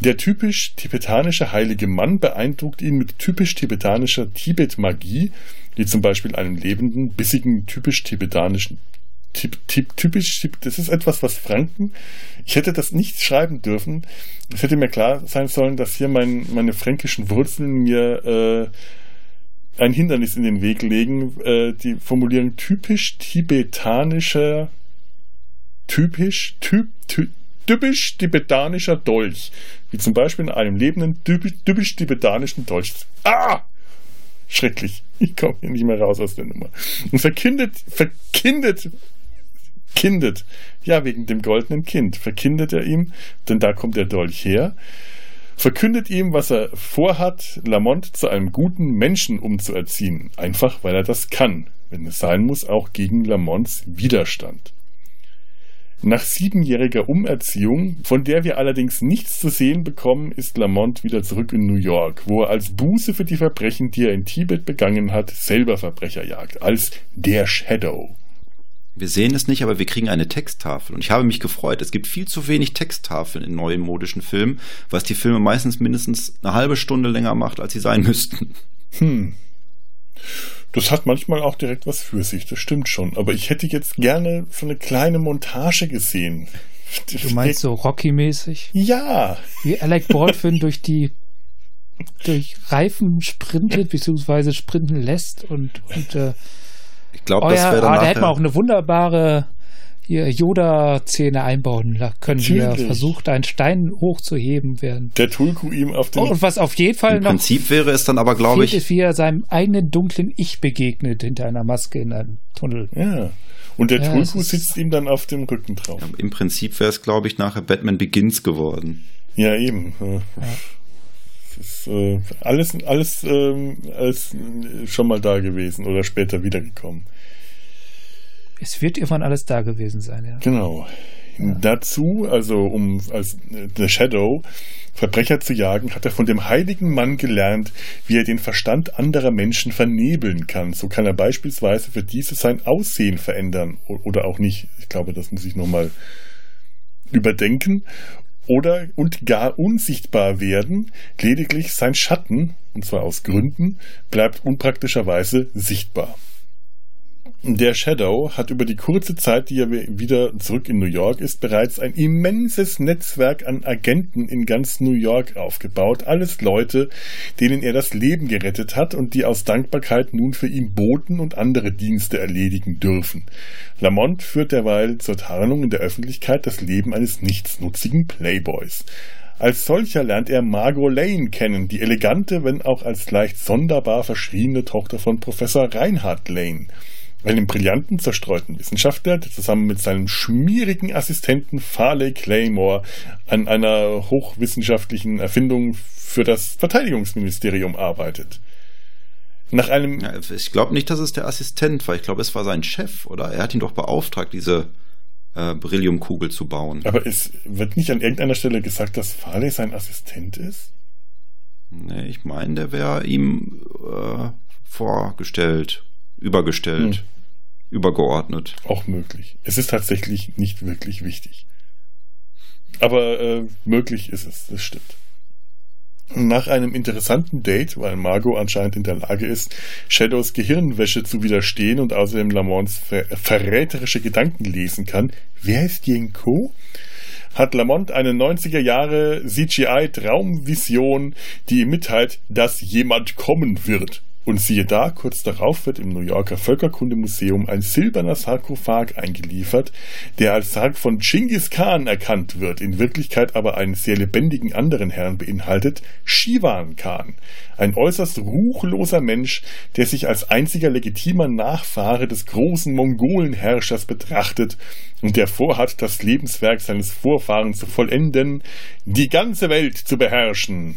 Der typisch tibetanische heilige Mann beeindruckt ihn mit typisch tibetanischer Tibet-Magie, die zum Beispiel einen lebenden, bissigen, typisch tibetanischen Typ, typ, typisch, typ, das ist etwas, was Franken, ich hätte das nicht schreiben dürfen. Es hätte mir klar sein sollen, dass hier mein, meine fränkischen Wurzeln mir äh, ein Hindernis in den Weg legen. Äh, die Formulierung typisch tibetanischer, typisch, typ, typ, typisch tibetanischer Dolch. Wie zum Beispiel in einem lebenden, typisch, typisch tibetanischen Dolch. Ah! Schrecklich. Ich komme hier nicht mehr raus aus der Nummer. Und verkindet, verkindet, kindet. Ja, wegen dem goldenen Kind. Verkindet er ihm, denn da kommt der Dolch her. Verkündet ihm, was er vorhat, Lamont zu einem guten Menschen umzuerziehen. Einfach, weil er das kann. Wenn es sein muss, auch gegen Lamonts Widerstand. Nach siebenjähriger Umerziehung, von der wir allerdings nichts zu sehen bekommen, ist Lamont wieder zurück in New York, wo er als Buße für die Verbrechen, die er in Tibet begangen hat, selber Verbrecher jagt, als der Shadow.
Wir sehen es nicht, aber wir kriegen eine Texttafel. Und ich habe mich gefreut. Es gibt viel zu wenig Texttafeln in neuen modischen Filmen, was die Filme meistens mindestens eine halbe Stunde länger macht, als sie sein müssten.
Hm. Das hat manchmal auch direkt was für sich, das stimmt schon. Aber ich hätte jetzt gerne so eine kleine Montage gesehen.
Du meinst so Rocky-mäßig?
Ja.
Wie Alec Baldwin durch die durch Reifen sprintet, beziehungsweise sprinten lässt und, und äh,
Ich glaube,
oh
das
ja,
wäre dann
ah, da
nachher-
hätte man auch eine wunderbare hier Yoda-Szene einbauen können, wie er
Natürlich.
versucht, einen Stein hochzuheben, während.
Der Tulku ihm auf den.
Oh, und was auf jeden Fall
Im
noch
Prinzip wäre es dann aber, glaube ich,
ist, wie er seinem eigenen dunklen Ich begegnet hinter einer Maske in einem Tunnel.
ja. Und der
Ja,
Tulku sitzt ihm dann auf dem Rücken drauf.
im Prinzip wäre es, glaube ich, nachher Batman Begins geworden.
Ja, eben. Es ist äh, alles, alles, ähm, alles äh, schon mal da gewesen oder später wiedergekommen.
Es wird irgendwann alles da gewesen sein, ja.
Genau. Dazu, also um als äh, The Shadow Verbrecher zu jagen, hat er von dem heiligen Mann gelernt, wie er den Verstand anderer Menschen vernebeln kann. So kann er beispielsweise für diese sein Aussehen verändern oder auch nicht. Ich glaube, das muss ich nochmal überdenken. Oder und gar unsichtbar werden, lediglich sein Schatten, und zwar aus Gründen, bleibt unpraktischerweise sichtbar. Der Shadow hat über die kurze Zeit, die er wieder zurück in New York ist, bereits ein immenses Netzwerk an Agenten in ganz New York aufgebaut. Alles Leute, denen er das Leben gerettet hat und die aus Dankbarkeit nun für ihn Boten und andere Dienste erledigen dürfen. Lamont führt derweil zur Tarnung in der Öffentlichkeit das Leben eines nichtsnutzigen Playboys. Als solcher lernt er Margot Lane kennen, die elegante, wenn auch als leicht sonderbar verschriebene Tochter von Professor Reinhard Lane einem brillanten, zerstreuten Wissenschaftler, der zusammen mit seinem schmierigen Assistenten Farley Claymore an einer hochwissenschaftlichen Erfindung für das Verteidigungsministerium arbeitet. Nach einem
Ja, ich glaube nicht, dass es der Assistent war. Ich glaube, es war sein Chef, oder? Er hat ihn doch beauftragt, diese äh, Berylliumkugel zu bauen.
aber es wird nicht an irgendeiner Stelle gesagt, dass Farley sein Assistent ist?
Nee, ich meine, der wäre ihm äh, vorgestellt, übergestellt, übergeordnet.
Auch möglich. Es ist tatsächlich nicht wirklich wichtig. Aber äh, möglich ist es, das stimmt. Nach einem interessanten Date, weil Margot anscheinend in der Lage ist, Shadows Gehirnwäsche zu widerstehen und außerdem Lamonts ver verräterische Gedanken lesen kann, wer ist Jenko? Hat Lamont eine 90er Jahre CGI-Traumvision, die ihm mitteilt, dass jemand kommen wird. Und siehe da, kurz darauf wird im New Yorker Völkerkundemuseum ein silberner Sarkophag eingeliefert, der als Sarg von Genghis Khan erkannt wird, in Wirklichkeit aber einen sehr lebendigen anderen Herrn beinhaltet, Shivan Khan. Ein äußerst ruchloser Mensch, der sich als einziger legitimer Nachfahre des großen Mongolenherrschers betrachtet und der vorhat, das Lebenswerk seines Vorfahren zu vollenden, die ganze Welt zu beherrschen.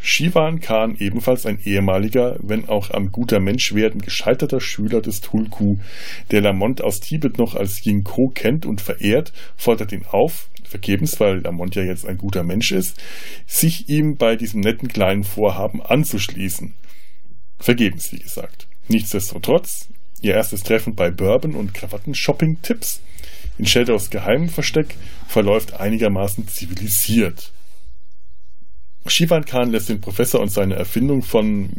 Shivan Khan, ebenfalls ein ehemaliger, wenn auch am guter Mensch werden, gescheiterter Schüler des Tulku, der Lamont aus Tibet noch als Jinko kennt und verehrt, fordert ihn auf, vergebens, weil Lamont ja jetzt ein guter Mensch ist, sich ihm bei diesem netten kleinen Vorhaben anzuschließen. Vergebens, wie gesagt. Nichtsdestotrotz, ihr erstes Treffen bei Bourbon und Krawatten-Shopping-Tipps in Shadows geheimem Versteck verläuft einigermaßen zivilisiert. Shivan Khan lässt den Professor und seine Erfindung von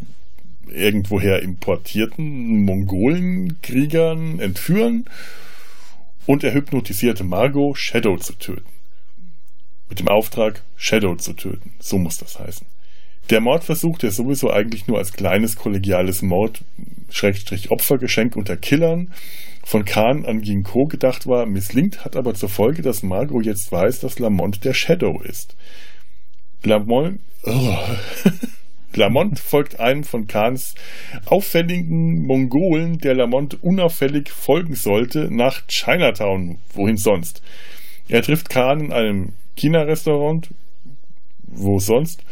irgendwoher importierten Mongolenkriegern entführen und er hypnotisierte Margot, Shadow zu töten. Mit dem Auftrag, Shadow zu töten. So muss das heißen. Der Mordversuch, der sowieso eigentlich nur als kleines kollegiales Mord, Schrägstrich Opfergeschenk unter Killern von Khan an Ginko gedacht war, misslingt, hat aber zur Folge, dass Margot jetzt weiß, dass Lamont der Shadow ist. Lamont, oh. Lamont folgt einem von Khans auffälligen Mongolen, der Lamont unauffällig folgen sollte, nach Chinatown, wohin sonst. Er trifft Khan in einem China-Restaurant, wo sonst,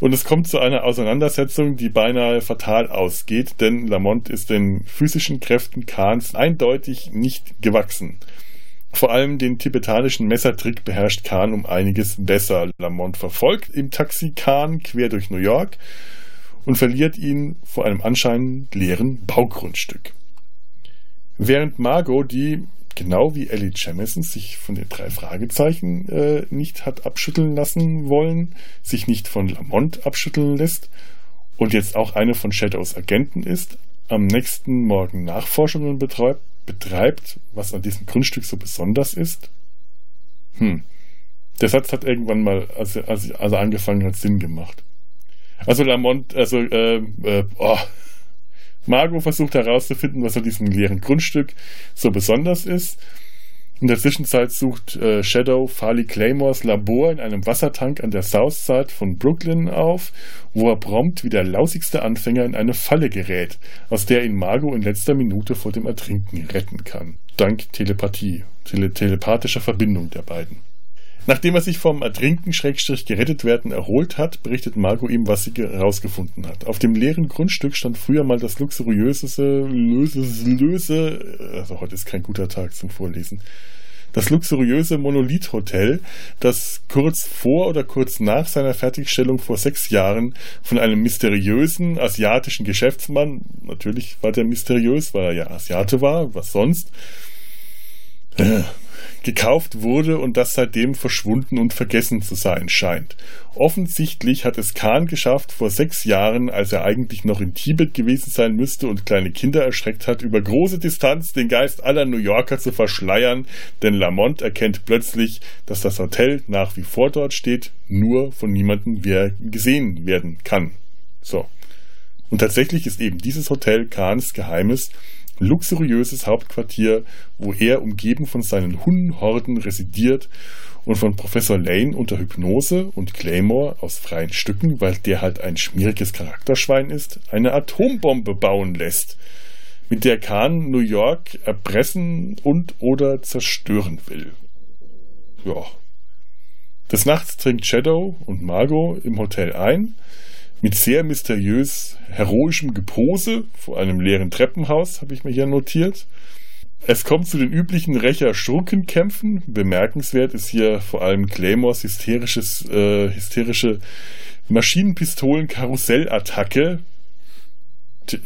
und es kommt zu einer Auseinandersetzung, die beinahe fatal ausgeht, denn Lamont ist den physischen Kräften Khans eindeutig nicht gewachsen. Vor allem den tibetanischen Messertrick beherrscht Khan um einiges besser. Lamont verfolgt im Taxi Khan quer durch New York und verliert ihn vor einem anscheinend leeren Baugrundstück. Während Margot, die genau wie Ellie Jamison sich von den drei Fragezeichen äh, nicht hat abschütteln lassen wollen, sich nicht von Lamont abschütteln lässt und jetzt auch eine von Shadows Agenten ist, am nächsten Morgen Nachforschungen betreibt, betreibt, was an diesem Grundstück so besonders ist? Hm. Der Satz hat irgendwann mal, als er, als er angefangen hat, Sinn gemacht. Also Lamont, also, äh, äh, oh. Margot versucht herauszufinden, was an diesem leeren Grundstück so besonders ist. In der Zwischenzeit sucht äh, Shadow Farley Claymores Labor in einem Wassertank an der Southside von Brooklyn auf, wo er prompt wie der lausigste Anfänger in eine Falle gerät, aus der ihn Margot in letzter Minute vor dem Ertrinken retten kann. Dank Telepathie, tele telepathischer Verbindung der beiden. Nachdem er sich vom Ertrinken Schrägstrich gerettet werden erholt hat, berichtet Margot ihm, was sie herausgefunden hat. Auf dem leeren Grundstück stand früher mal das luxuriöseste, löse, löse, also heute ist kein guter Tag zum Vorlesen, das luxuriöse Monolith-Hotel, das kurz vor oder kurz nach seiner Fertigstellung vor sechs Jahren von einem mysteriösen asiatischen Geschäftsmann, natürlich war der mysteriös, weil er ja Asiate war, was sonst, äh, gekauft wurde und das seitdem verschwunden und vergessen zu sein scheint. Offensichtlich hat es Khan geschafft, vor sechs Jahren, als er eigentlich noch in Tibet gewesen sein müsste und kleine Kinder erschreckt hat, über große Distanz den Geist aller New Yorker zu verschleiern, denn Lamont erkennt plötzlich, dass das Hotel nach wie vor dort steht, nur von niemandem gesehen werden kann. So. Und tatsächlich ist eben dieses Hotel Kahns geheimes luxuriöses Hauptquartier, wo er umgeben von seinen Hundenhorden residiert und von Professor Lane unter Hypnose und Claymore aus freien Stücken, weil der halt ein schmieriges Charakterschwein ist, eine Atombombe bauen lässt, mit der Khan New York erpressen und oder zerstören will. Ja. Des Nachts trinkt Shadow und Margot im Hotel ein mit sehr mysteriös heroischem Gepose vor einem leeren Treppenhaus, habe ich mir hier notiert. Es kommt zu den üblichen Rächer-Schurkenkämpfen. Bemerkenswert ist hier vor allem Claymores hysterisches, äh, hysterische Maschinenpistolen-Karussellattacke.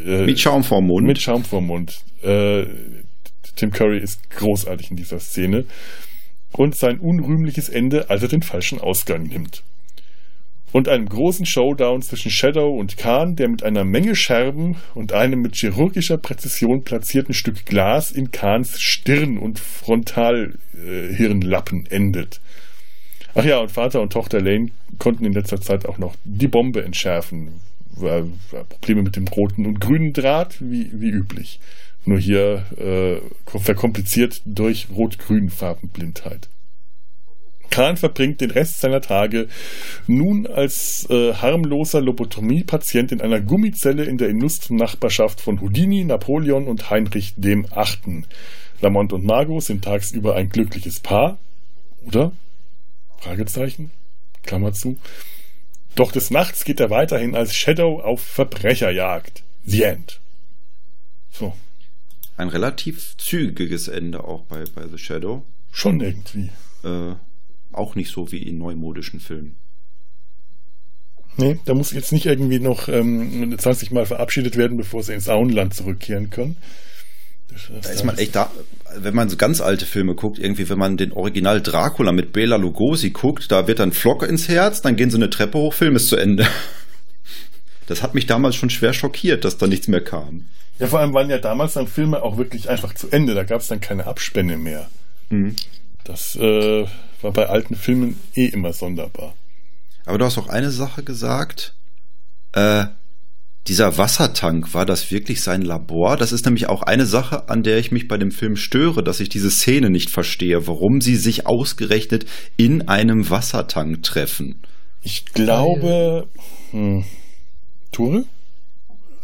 Äh, mit Schaum vorm Mund.
Mit Schaum vorm Mund. Äh, Tim Curry ist großartig in dieser Szene. Und sein unrühmliches Ende, als er den falschen Ausgang nimmt und einem großen Showdown zwischen Shadow und Khan, der mit einer Menge Scherben und einem mit chirurgischer Präzision platzierten Stück Glas in Khans Stirn und Frontalhirnlappen äh, endet. Ach ja, und Vater und Tochter Lane konnten in letzter Zeit auch noch die Bombe entschärfen. War, war Probleme mit dem roten und grünen Draht, wie, wie üblich. Nur hier äh, verkompliziert durch rot-grün Farbenblindheit. Kahn verbringt den Rest seiner Tage nun als äh, harmloser Lobotomie-Patient in einer Gummizelle in der Industrienachbarschaft von Houdini, Napoleon und Heinrich dem Achten. Lamont und Margot sind tagsüber ein glückliches Paar, oder? Fragezeichen? Klammer zu. Doch des Nachts geht er weiterhin als Shadow auf Verbrecherjagd. The End.
So. Ein relativ zügiges Ende auch bei, bei The Shadow.
Schon irgendwie.
Äh, auch nicht so wie in neumodischen Filmen.
Nee, da muss jetzt nicht irgendwie noch ähm, 20 Mal verabschiedet werden, bevor sie ins Auenland zurückkehren können.
da ist man echt da, wenn man so ganz alte Filme guckt, irgendwie, wenn man den Original Dracula mit Bela Lugosi guckt, da wird dann Flock ins Herz, dann gehen sie eine Treppe hoch, Film ist zu Ende. Das hat mich damals schon schwer schockiert, dass da nichts mehr kam.
Ja, vor allem waren ja damals dann Filme auch wirklich einfach zu Ende, da gab es dann keine Abspänne mehr. Mhm. Das äh, war bei alten Filmen eh immer sonderbar.
Aber du hast auch eine Sache gesagt. Äh, dieser Wassertank, war das wirklich sein Labor? Das ist nämlich auch eine Sache, an der ich mich bei dem Film störe, dass ich diese Szene nicht verstehe, warum sie sich ausgerechnet in einem Wassertank treffen.
Ich glaube. Hm. Ture?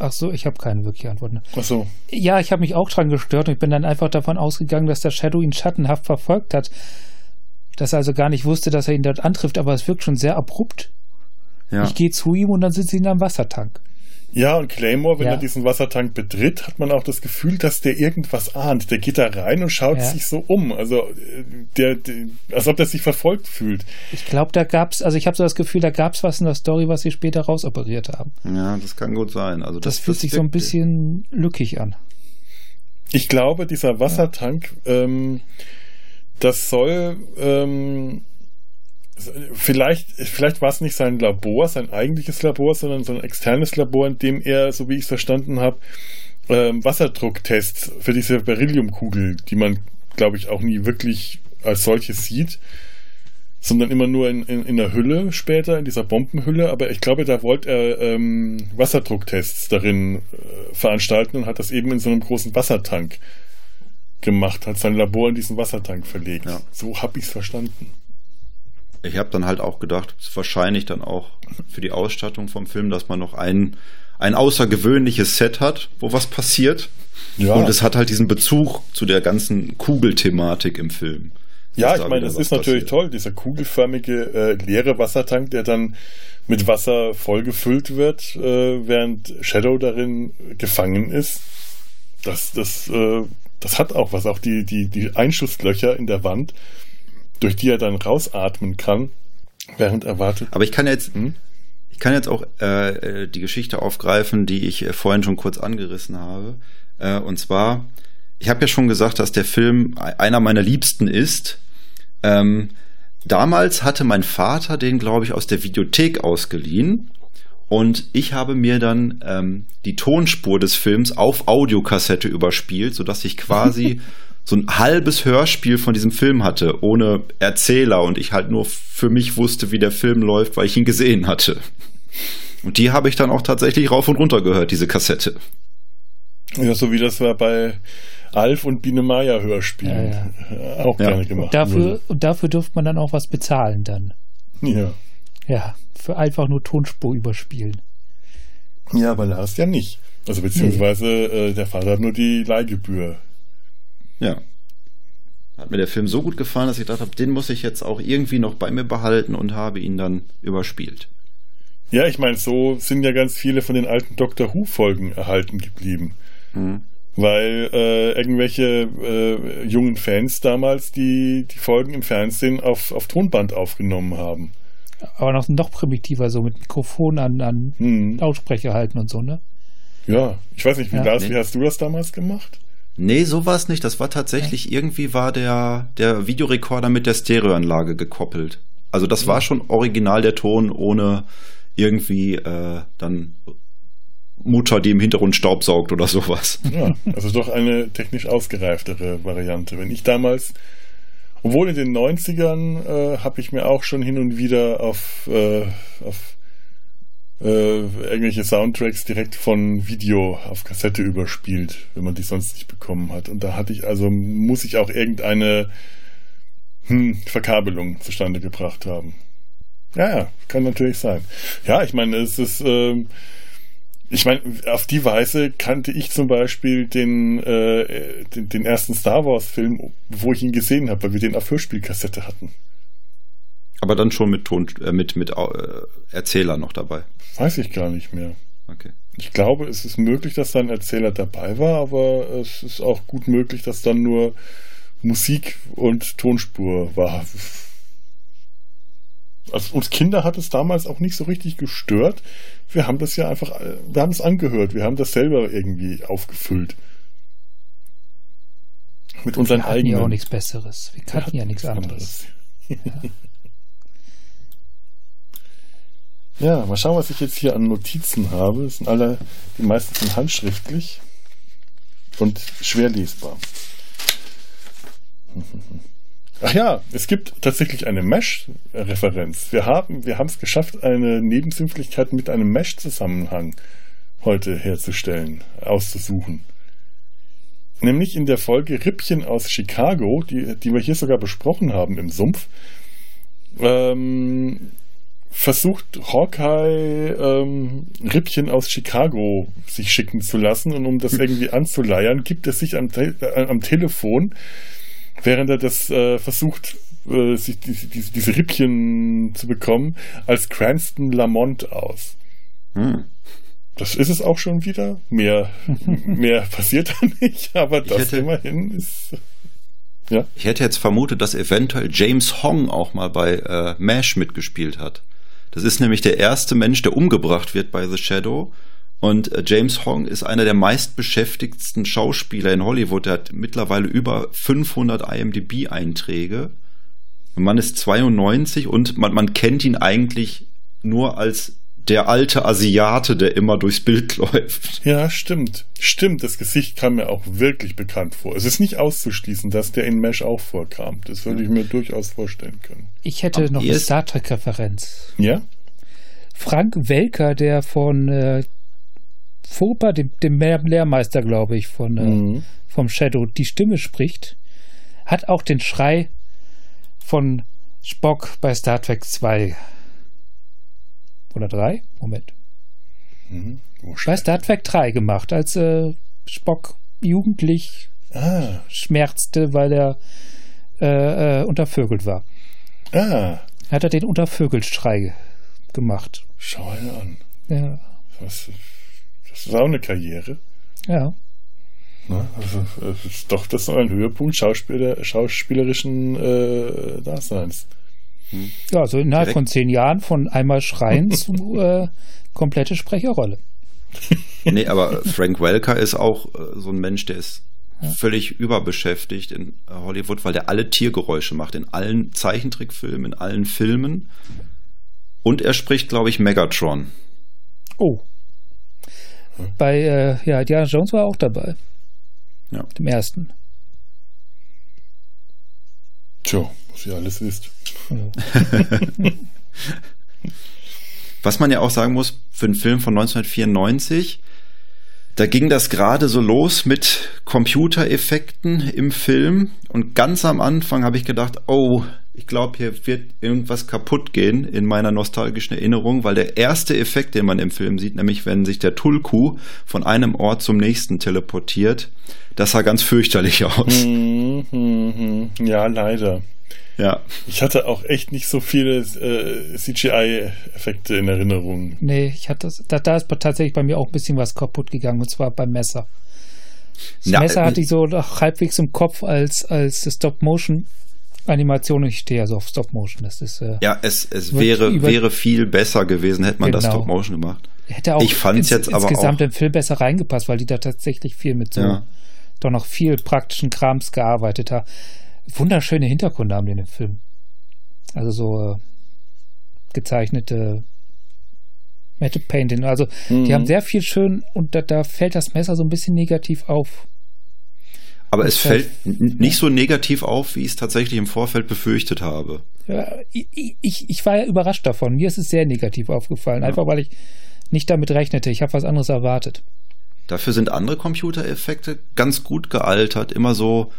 Ach so, ich habe keine wirkliche Antwort. Ne?
Ach so.
Ja, ich habe mich auch dran gestört und ich bin dann einfach davon ausgegangen, dass der Shadow ihn schattenhaft verfolgt hat dass er also gar nicht wusste, dass er ihn dort antrifft, aber es wirkt schon sehr abrupt. Ja. Ich gehe zu ihm und dann sitzt ihn am Wassertank.
Ja, und Claymore, wenn ja. er diesen Wassertank betritt, hat man auch das Gefühl, dass der irgendwas ahnt. Der geht da rein und schaut ja. sich so um. Also, der, der, als ob der sich verfolgt fühlt.
Ich glaube, da gab es, also ich habe so das Gefühl, da gab es was in der Story, was sie später rausoperiert haben.
Ja, das kann gut sein. Also
das, das fühlt das sich so ein bisschen lückig an.
Ich glaube, dieser Wassertank, ja. ähm, das soll ähm, vielleicht, vielleicht war es nicht sein Labor, sein eigentliches Labor, sondern so ein externes Labor, in dem er, so wie ich es verstanden habe, ähm, Wasserdrucktests für diese Berylliumkugel, die man, glaube ich, auch nie wirklich als solches sieht, sondern immer nur in, in, in der Hülle später, in dieser Bombenhülle. Aber ich glaube, da wollte er ähm, Wasserdrucktests darin äh, veranstalten und hat das eben in so einem großen Wassertank gemacht hat, sein Labor in diesen Wassertank verlegt.
Ja.
So habe ich es verstanden.
Ich habe dann halt auch gedacht, es wahrscheinlich dann auch für die Ausstattung vom Film, dass man noch ein, ein außergewöhnliches Set hat, wo was passiert.
Ja.
Und es hat halt diesen Bezug zu der ganzen Kugelthematik im Film.
Ja, ich meine,
was
ist natürlich
passiert.
toll, dieser kugelförmige äh, leere Wassertank, der dann mit Wasser vollgefüllt wird, äh, während Shadow darin gefangen ist. Das, das, äh, das hat auch was, auch die, die, die Einschusslöcher in der Wand, durch die er dann rausatmen kann, während er wartet.
Aber ich kann jetzt,
Hm?
ich kann jetzt auch äh, äh, die Geschichte aufgreifen, die ich äh, vorhin schon kurz angerissen habe. Äh, und zwar, ich habe ja schon gesagt, dass der Film einer meiner Liebsten ist. Ähm, damals hatte mein Vater den, glaube ich, aus der Videothek ausgeliehen. Und ich habe mir dann ähm, die Tonspur des Films auf Audiokassette überspielt, sodass ich quasi so ein halbes Hörspiel von diesem Film hatte, ohne Erzähler und ich halt nur für mich wusste, wie der Film läuft, weil ich ihn gesehen hatte. Und die habe ich dann auch tatsächlich rauf und runter gehört, diese Kassette.
Ja, so wie das war bei Alf und Biene Meier Hörspielen
Ja,
äh, auch
Ja.
gerne gemacht.
Dafür, und dafür dürfte man dann auch was bezahlen dann.
Ja.
Ja, für einfach nur Tonspur überspielen.
ja, aber Lars ja nicht. Also beziehungsweise äh, der Vater hat nur die Leihgebühr.
Ja. Hat mir der Film so gut gefallen, dass ich gedacht habe, den muss ich jetzt auch irgendwie noch bei mir behalten und habe ihn dann überspielt.
Ja, ich meine, so sind ja ganz viele von den alten Doctor Who-Folgen erhalten geblieben.
Mhm.
Weil äh, irgendwelche äh, jungen Fans damals die, die Folgen im Fernsehen auf, auf Tonband aufgenommen haben.
Aber noch, noch primitiver, so mit Mikrofon an, an
Hm.
Lautsprecher halten und so, ne?
Ja, ich weiß nicht, wie
Ja.
Lars,
Nee.
wie hast du das damals gemacht?
Nee, so war es nicht. Das war tatsächlich, irgendwie war der, der Videorekorder mit der Stereoanlage gekoppelt. Also das war schon original der Ton, ohne irgendwie äh, dann Mutter, die im Hintergrund Staub saugt oder sowas.
Ja, also doch eine technisch ausgereiftere Variante. Wenn ich damals, obwohl in den 90ern äh, habe ich mir auch schon hin und wieder auf, äh, auf äh, irgendwelche Soundtracks direkt von Video auf Kassette überspielt, wenn man die sonst nicht bekommen hat. Und da hatte ich, also muss ich auch irgendeine hm, Verkabelung zustande gebracht haben. Ja, ja, kann natürlich sein. Ja, ich meine, es ist, ähm, ich meine, auf die Weise kannte ich zum Beispiel den, äh, den, den ersten Star Wars-Film, wo ich ihn gesehen habe, weil wir den auf Hörspielkassette hatten.
Aber dann schon mit Ton, äh, mit, mit äh, Erzähler noch dabei.
Weiß ich gar nicht mehr.
Okay.
Ich glaube, es ist möglich, dass da ein Erzähler dabei war, aber es ist auch gut möglich, dass dann nur Musik und Tonspur war. Also uns Kinder hat es damals auch nicht so richtig gestört. Wir haben das ja einfach, wir haben es angehört, wir haben das selber irgendwie aufgefüllt. Mit unseren
Wir hatten
eigenen.
ja auch nichts Besseres. Wir kannten ja nichts anderes.
Ja, mal schauen, was ich jetzt hier an Notizen habe. Das sind alle, die meisten sind handschriftlich und schwer lesbar. Ach ja, es gibt tatsächlich eine Mesh-Referenz. Wir haben wir es geschafft, eine Nebensinnlichkeit mit einem Mesh-Zusammenhang heute herzustellen, auszusuchen. Nämlich in der Folge Rippchen aus Chicago, die, die wir hier sogar besprochen haben im Sumpf, ähm, versucht Hawkeye ähm, Rippchen aus Chicago sich schicken zu lassen und um das irgendwie anzuleiern, gibt er sich am, Te äh, am Telefon, während er das äh, versucht, äh, sich die, die, diese Rippchen zu bekommen, als Cranston Lamont aus.
Hm.
Das ist es auch schon wieder. Mehr, mehr passiert da nicht, aber das
hätte-
immerhin ist.
Ich hätte jetzt vermutet, dass eventuell James Hong auch mal bei äh, MASH mitgespielt hat. Das ist nämlich der erste Mensch, der umgebracht wird bei The Shadow. Und äh, James Hong ist einer der meistbeschäftigtsten Schauspieler in Hollywood. Er hat mittlerweile über 500 IMDb-Einträge. Der Mann ist 92 und man, man kennt ihn eigentlich nur als der alte Asiate, der immer durchs Bild läuft.
Ja, stimmt. Stimmt, das Gesicht kam mir auch wirklich bekannt vor. Es ist nicht auszuschließen, dass der in Mesh auch vorkam. Das würde ich mir durchaus vorstellen können.
Ich hätte
Am
noch eine Star Trek-Referenz.
Ja?
Frank Welker, der von äh, Furpa, dem, dem Lehrmeister, glaube ich, von, äh,
Mhm.
vom Shadow, die Stimme spricht, hat auch den Schrei von Spock bei Star Trek 2 oder 3? Moment.
Mhm. Wo
Bei Star Trek 3 gemacht, als äh, Spock jugendlich
Ah,
schmerzte, weil er äh, äh, untervögelt war.
ah,
Hat er den Untervögelschrei gemacht.
schau einen an.
Ja.
Was, das ist auch eine Karriere.
ja.
Ne? Also, es ist doch das ist ein Höhepunkt Schauspieler, schauspielerischen äh, Daseins.
Ja, also innerhalb
Direkt.
von zehn Jahren von einmal Schreien zu äh, komplette Sprecherrolle.
Nee, aber Frank Welker ist auch äh, so ein Mensch, der ist völlig überbeschäftigt in äh, Hollywood, weil der alle Tiergeräusche macht, in allen Zeichentrickfilmen, in allen Filmen. Und er spricht, glaube ich, Megatron.
Oh. Bei äh, ja, Diana Jones war auch dabei.
Ja.
Dem ersten.
Tja, was ihr alles wisst.
Was man ja auch sagen muss, für einen Film von 1994, da ging das gerade so los mit Computereffekten im Film. Und ganz am Anfang habe ich gedacht, oh, ich glaube, hier wird irgendwas kaputt gehen in meiner nostalgischen Erinnerung, weil der erste Effekt, den man im Film sieht, nämlich wenn sich der Tulku von einem Ort zum nächsten teleportiert, das sah ganz fürchterlich aus.
Mhm, mhm, mhm. Ja, leider.
Ja.
Ich hatte auch echt nicht so viele äh, CGI-Effekte in Erinnerung.
Nee, ich hatte das, da, da ist tatsächlich bei mir auch ein bisschen was kaputt gegangen, und zwar beim Messer. Das
Na,
Messer
äh,
hatte ich so halbwegs im Kopf als, als Stop-Motion-Animation. Ich stehe also auf Stop-Motion. Das ist, äh,
Ja, es, es wäre, wäre viel besser gewesen, hätte man das
Genau.
Stop-Motion gemacht.
hätte auch
Ich fand's
ins,
jetzt aber
insgesamt
auch-
im Film besser reingepasst, weil die da tatsächlich viel mit so,
Ja.
doch noch viel praktischen Krams gearbeitet haben. Wunderschöne Hintergründe haben die in dem Film. Also so äh, gezeichnete Matte Painting. Also die
Mhm.
haben sehr viel schön und da, da fällt das Messer so ein bisschen negativ auf.
Aber es fällt nicht so negativ auf, wie ich es tatsächlich im Vorfeld befürchtet habe.
Ja, ich, ich, ich war ja überrascht davon. Mir ist es sehr negativ aufgefallen, einfach weil ich nicht damit rechnete. Ich habe was anderes erwartet.
Dafür sind andere Computereffekte ganz gut gealtert, immer so,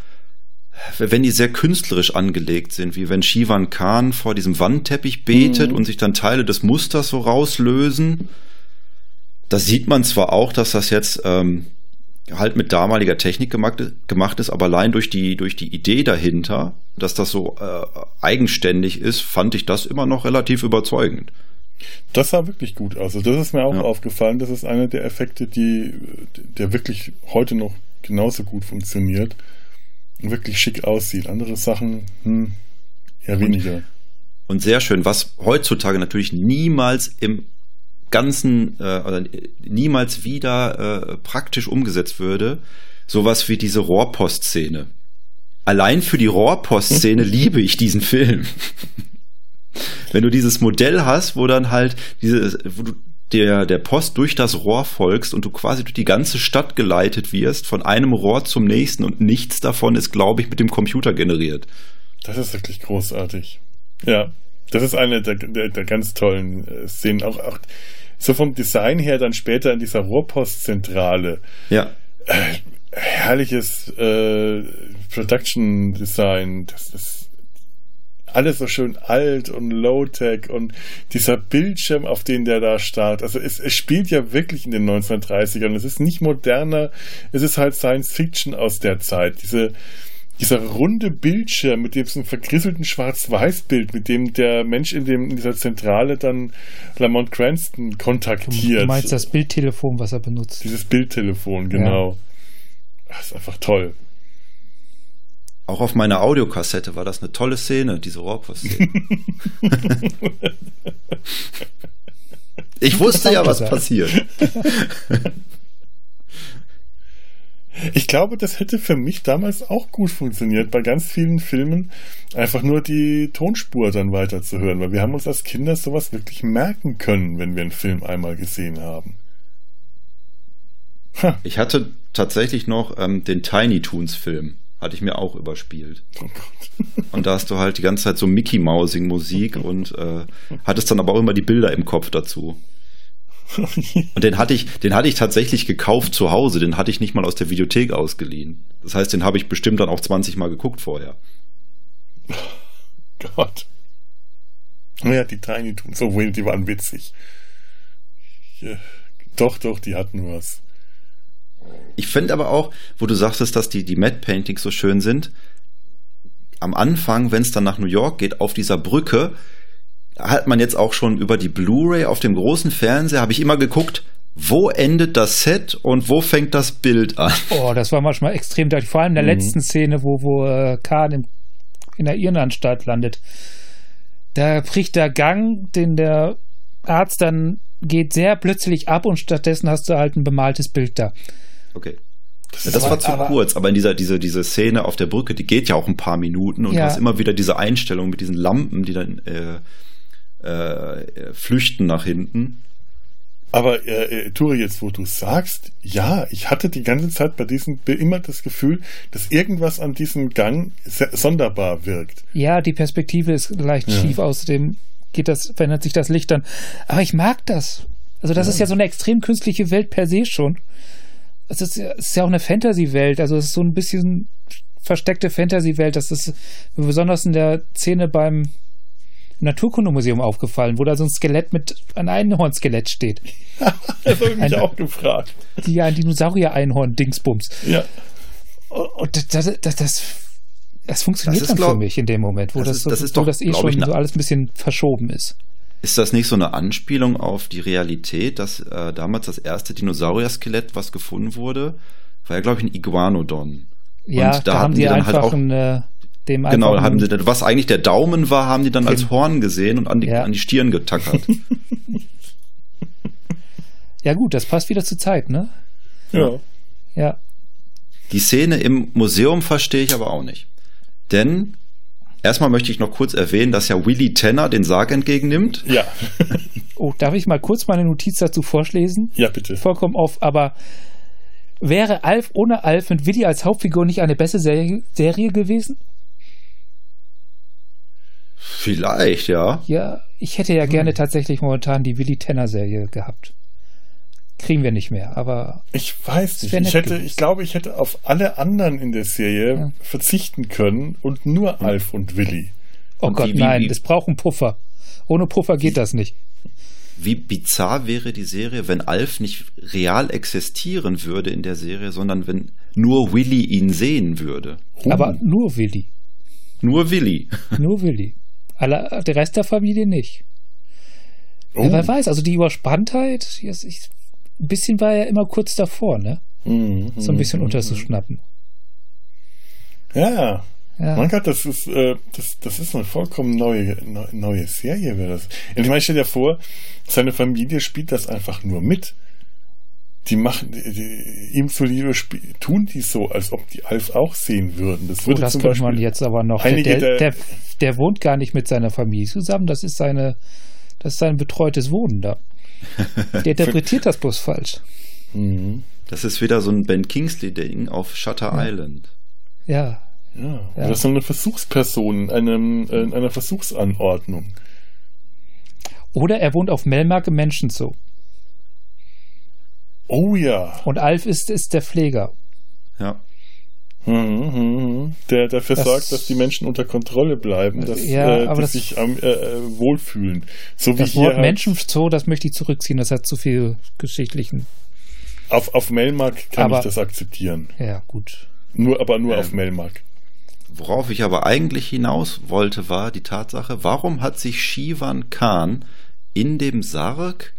wenn die sehr künstlerisch angelegt sind, wie wenn Shivan Khan vor diesem Wandteppich betet
Mhm.
und sich dann Teile des Musters so rauslösen. Da sieht man zwar auch, dass das jetzt ähm, halt mit damaliger Technik gemacht, gemacht ist, aber allein durch die, durch die Idee dahinter, dass das so äh, eigenständig ist, fand ich das immer noch relativ überzeugend.
Das sah wirklich gut aus. Also das ist mir auch
Ja.
aufgefallen. Das ist einer der Effekte, die, der wirklich heute noch genauso gut funktioniert und wirklich schick aussieht. Andere Sachen, hm, eher weniger.
Und sehr schön, was heutzutage natürlich niemals im Ganzen äh, oder niemals wieder äh, praktisch umgesetzt würde, sowas wie diese Rohrpost-Szene. Allein für die Rohrpost-Szene liebe ich diesen Film. Wenn du dieses Modell hast, wo dann halt diese, wo du der, der Post durch das Rohr folgst und du quasi durch die ganze Stadt geleitet wirst, von einem Rohr zum nächsten und nichts davon ist, glaube ich, mit dem Computer generiert.
Das ist wirklich großartig. Ja, das ist eine der, der, der ganz tollen äh, Szenen. Auch, auch so vom Design her dann später in dieser Rohrpostzentrale.
Ja.
Äh, herrliches äh, Production Design. Das ist alles so schön alt und low-tech und dieser Bildschirm, auf den der da starrt. Also es, es spielt ja wirklich in den 1930ern. Es ist nicht moderner, es ist halt Science Fiction aus der Zeit. Diese, dieser runde Bildschirm mit diesem vergrisselten Schwarz-Weiß-Bild, mit dem der Mensch in, dem, in dieser Zentrale dann Lamont Cranston kontaktiert.
du meinst das Bildtelefon, was er benutzt.
Dieses Bildtelefon, genau. Das ist einfach toll.
Auch auf meiner Audiokassette war das eine tolle Szene, diese Rohrpost-Szene. ich wusste ja, was passiert.
Ich glaube, das hätte für mich damals auch gut funktioniert, bei ganz vielen Filmen einfach nur die Tonspur dann weiterzuhören, weil wir haben uns als Kinder sowas wirklich merken können, wenn wir einen Film einmal gesehen haben. Ha,
Ich hatte tatsächlich noch ähm, den Tiny Toons Film, hatte ich mir auch überspielt.
oh Gott.
Und da hast du halt die ganze Zeit so Mickey Mousing Musik und äh, hattest dann aber auch immer die Bilder im Kopf dazu. Und den hatte ich, den hatte ich tatsächlich gekauft zu Hause. Den hatte ich nicht mal aus der Videothek ausgeliehen. Das heißt, den habe ich bestimmt dann auch 20 Mal geguckt vorher.
Gott. Ja, die Tiny Toons, so die waren witzig. Ja, doch, doch, die hatten was.
Ich finde aber auch, wo du sagst, dass die, die Matte Paintings so schön sind, am Anfang, wenn es dann nach New York geht, auf dieser Brücke, hat man jetzt auch schon über die Blu-ray auf dem großen Fernseher, habe ich immer geguckt, wo endet das Set und wo fängt das Bild an?
Oh, das war manchmal extrem deutlich. Vor allem in der mhm. letzten Szene, wo, wo äh, Khan in, in der Irrenanstalt landet. Da bricht der Gang, den der Arzt dann geht sehr plötzlich ab und stattdessen hast du halt ein bemaltes Bild da.
Okay. Das, ja, das war, war zu aber, kurz, aber in dieser diese, diese Szene auf der Brücke, die geht ja auch ein paar Minuten und ja. du hast immer wieder diese Einstellung mit diesen Lampen, die dann äh, äh, flüchten nach hinten.
Aber äh, äh Turi, jetzt wo du sagst, ja, ich hatte die ganze Zeit bei diesem immer das Gefühl, dass irgendwas an diesem Gang sonderbar wirkt.
Ja, die Perspektive ist leicht ja. schief, außerdem geht das, verändert sich das Licht dann. Aber ich mag das. Also das ja. ist ja so eine extrem künstliche Welt per se schon. Es ist, es ist ja auch eine Fantasy-Welt, also es ist so ein bisschen versteckte Fantasy-Welt. Das ist besonders in der Szene beim Naturkundemuseum aufgefallen, wo da so ein Skelett mit einem Einhorn-Skelett steht.
das habe ich mich ein, auch gefragt.
Ja, ein Dinosaurier-Einhorn-Dingsbums.
Ja.
Und das, das, das, das funktioniert das dann glaub, für mich in dem Moment, wo das, das, ist, so, das, ist wo doch, das eh schon so alles ein bisschen verschoben ist.
Ist das nicht so eine Anspielung auf die Realität, dass äh, damals das erste Dinosaurier-Skelett, was gefunden wurde, war ja, glaube ich, ein Iguanodon.
Ja, Und da, da haben die, dann halt auch ein, äh, dem
Genau, haben sie, was eigentlich der Daumen war, haben die dann als Horn gesehen und an die, ja. an die Stirn getackert.
ja, gut, das passt wieder zur Zeit, ne?
Ja.
Ja.
Die Szene im Museum verstehe ich aber auch nicht. Denn erstmal möchte ich noch kurz erwähnen, dass ja Willy Tanner den Sarg entgegennimmt.
Ja.
oh, darf ich mal kurz meine Notiz dazu vorlesen?
Ja, bitte.
Vollkommen auf, aber wäre Alf ohne Alf mit Willy als Hauptfigur nicht eine bessere Serie, Serie gewesen?
Vielleicht, ja.
Ja, ich hätte ja hm. gerne tatsächlich momentan die Willy Tenner Serie gehabt. Kriegen wir nicht mehr, aber.
Ich weiß nicht. Ich hätte, ich glaube, ich hätte auf alle anderen in der Serie ja. verzichten können und nur hm. Alf und Willy.
Oh und Gott, wie, nein, wie, das braucht einen Puffer. Ohne Puffer geht das nicht.
Wie bizarr wäre die Serie, wenn Alf nicht real existieren würde in der Serie, sondern wenn nur Willy ihn sehen würde.
Aber nur Willy.
Nur Willy.
Nur Willy. Alle, der Rest der Familie nicht. Oh. Ja, wer weiß, also die Überspanntheit, ich, ein bisschen war er immer kurz davor, ne? Mhm, so ein bisschen mhm, unterzuschnappen.
Ja, ja. Mein Gott, das ist, äh, das, das ist eine vollkommen neue, neue Serie, wäre das. Und ich meine, stell dir vor, seine Familie spielt das einfach nur mit. Die machen, die, die, ihm zuliebe tun die so, als ob die Alf auch sehen würden. Das würde oh,
das könnte man jetzt aber noch. Der, der, der, der, wohnt gar nicht mit seiner Familie zusammen. Das ist seine, das ist sein betreutes Wohnen da. Der interpretiert das bloß falsch.
Mhm. Das ist wieder so ein Ben Kingsley-Ding auf Shutter ja. Island.
Ja,
ja, ja. das ist eine Versuchsperson in, einem, in einer Versuchsanordnung.
Oder er wohnt auf Melmark im Menschenzoo.
Oh ja.
Und Alf ist, ist der Pfleger.
Ja.
Mhm, mhm. Der dafür das, sorgt, dass die Menschen unter Kontrolle bleiben, dass
ja,
äh,
aber das,
sich ähm, äh, wohlfühlen. So
das
wie
Wort
halt
Menschenzoo, das möchte ich zurückziehen, das hat zu viel geschichtlichen.
Auf, auf Melmark kann aber, ich das akzeptieren.
Ja, gut.
Nur, aber nur ähm, auf Melmark.
Worauf ich aber eigentlich hinaus wollte, war die Tatsache, warum hat sich Shivan Khan in dem Sarg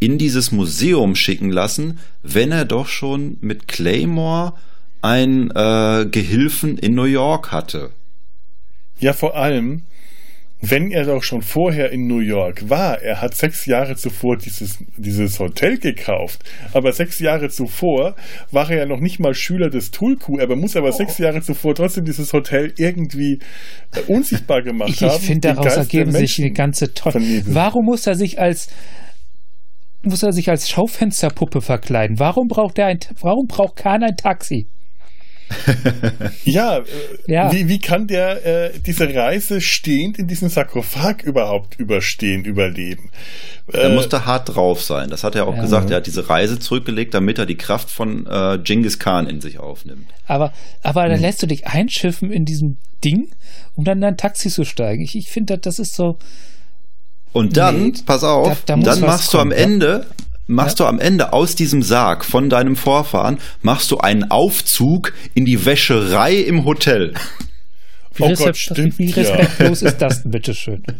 in dieses Museum schicken lassen, wenn er doch schon mit Claymore einen äh, Gehilfen in New York hatte?
Ja, vor allem, wenn er doch schon vorher in New York war, er hat sechs Jahre zuvor dieses, dieses Hotel gekauft, aber sechs Jahre zuvor war er ja noch nicht mal Schüler des Tulku, er muss aber oh. sechs Jahre zuvor trotzdem dieses Hotel irgendwie äh, unsichtbar gemacht
ich,
haben.
Ich finde, daraus ergeben sich eine ganze tolle. Warum muss er sich als muss er sich als Schaufensterpuppe verkleiden? Warum braucht er ein, warum braucht Kahn ein Taxi?
ja, äh, ja, Wie, wie kann der äh, diese Reise stehend in diesem Sarkophag überhaupt überstehen, überleben?
Er äh, musste hart drauf sein. Das hat er auch ja. gesagt. Er hat diese Reise zurückgelegt, damit er die Kraft von äh, Genghis Khan in sich aufnimmt.
Aber, aber dann hm. lässt du dich einschiffen in diesem Ding, um dann in ein Taxi zu steigen. Ich, ich finde, das ist so.
Und dann, nee, pass auf, da, da dann machst kommen, du am Ende machst ja. du am Ende aus diesem Sarg von deinem Vorfahren, machst du einen Aufzug in die Wäscherei im Hotel.
Wie, oh Gott, stimmt, wie respektlos ja. ist das denn, bitteschön?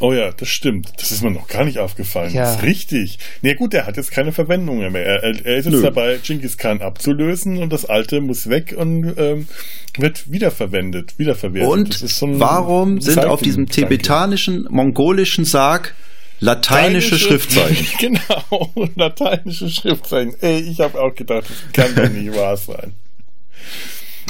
Oh ja, das stimmt. Das ist mir noch gar nicht aufgefallen. Ja. Das ist richtig. Nee, gut, er hat jetzt keine Verwendung mehr. Er, er ist jetzt Nö. dabei, Genghis Khan abzulösen und das alte muss weg und ähm, wird wiederverwendet, wiederverwertet.
Und so warum sind auf diesem tibetanischen, mongolischen Sarg Lateinische Schriftzeichen.
Genau, lateinische Schriftzeichen. Ey, ich habe auch gedacht, das kann doch nicht wahr sein.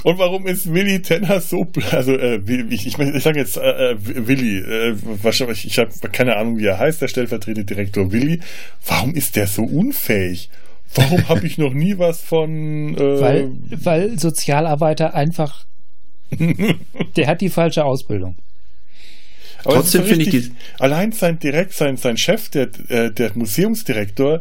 Und warum ist Willy Tenner so, also äh, ich, ich, ich sage jetzt äh, äh, Willy, äh, wahrscheinlich, ich habe keine Ahnung, wie er heißt, der stellvertretende Direktor Willy. Warum ist der so unfähig? Warum habe ich noch nie was von?
Äh, weil, weil Sozialarbeiter einfach, der hat die falsche Ausbildung.
Aber Trotzdem finde ich die allein sein direkt sein sein Chef, der äh, der Museumsdirektor,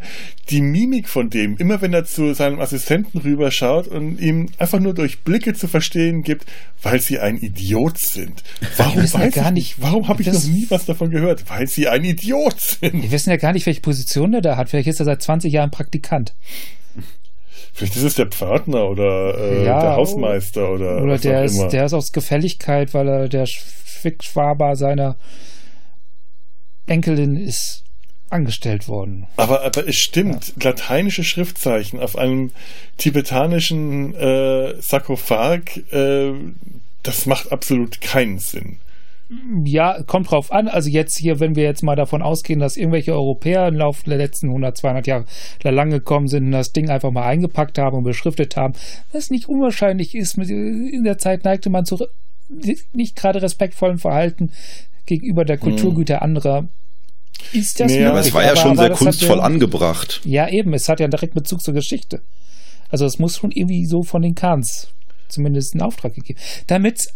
die Mimik von dem, immer wenn er zu seinem Assistenten rüberschaut und ihm einfach nur durch Blicke zu verstehen gibt, weil sie ein Idiot sind. Warum weiß ja gar nicht, warum habe ich noch nie was davon gehört? Weil sie ein Idiot sind.
Wir wissen ja gar nicht, welche Position der da hat. Vielleicht ist er seit 20 Jahren Praktikant.
Vielleicht ist es der Pförtner oder äh, ja, der Hausmeister oder
Oder der ist, der ist aus Gefälligkeit, weil er der Fickschwaber seiner Enkelin ist angestellt worden.
Aber, aber es stimmt, ja. lateinische Schriftzeichen auf einem tibetanischen äh, Sarkophag, äh, das macht absolut keinen Sinn.
Ja, kommt drauf an. Also jetzt hier, wenn wir jetzt mal davon ausgehen, dass irgendwelche Europäer im Laufe der letzten 100, 200 Jahre da lang gekommen sind und das Ding einfach mal eingepackt haben und beschriftet haben, was nicht unwahrscheinlich ist. In der Zeit neigte man zu nicht gerade respektvollen Verhalten gegenüber der Kulturgüter hm. anderer.
Ist das nee, möglich? Aber es war ja aber, schon sehr kunstvoll ja, angebracht.
Ja, eben. Es hat ja direkt Bezug zur Geschichte. Also es muss schon irgendwie so von den Kahns zumindest einen Auftrag gegeben. Damit,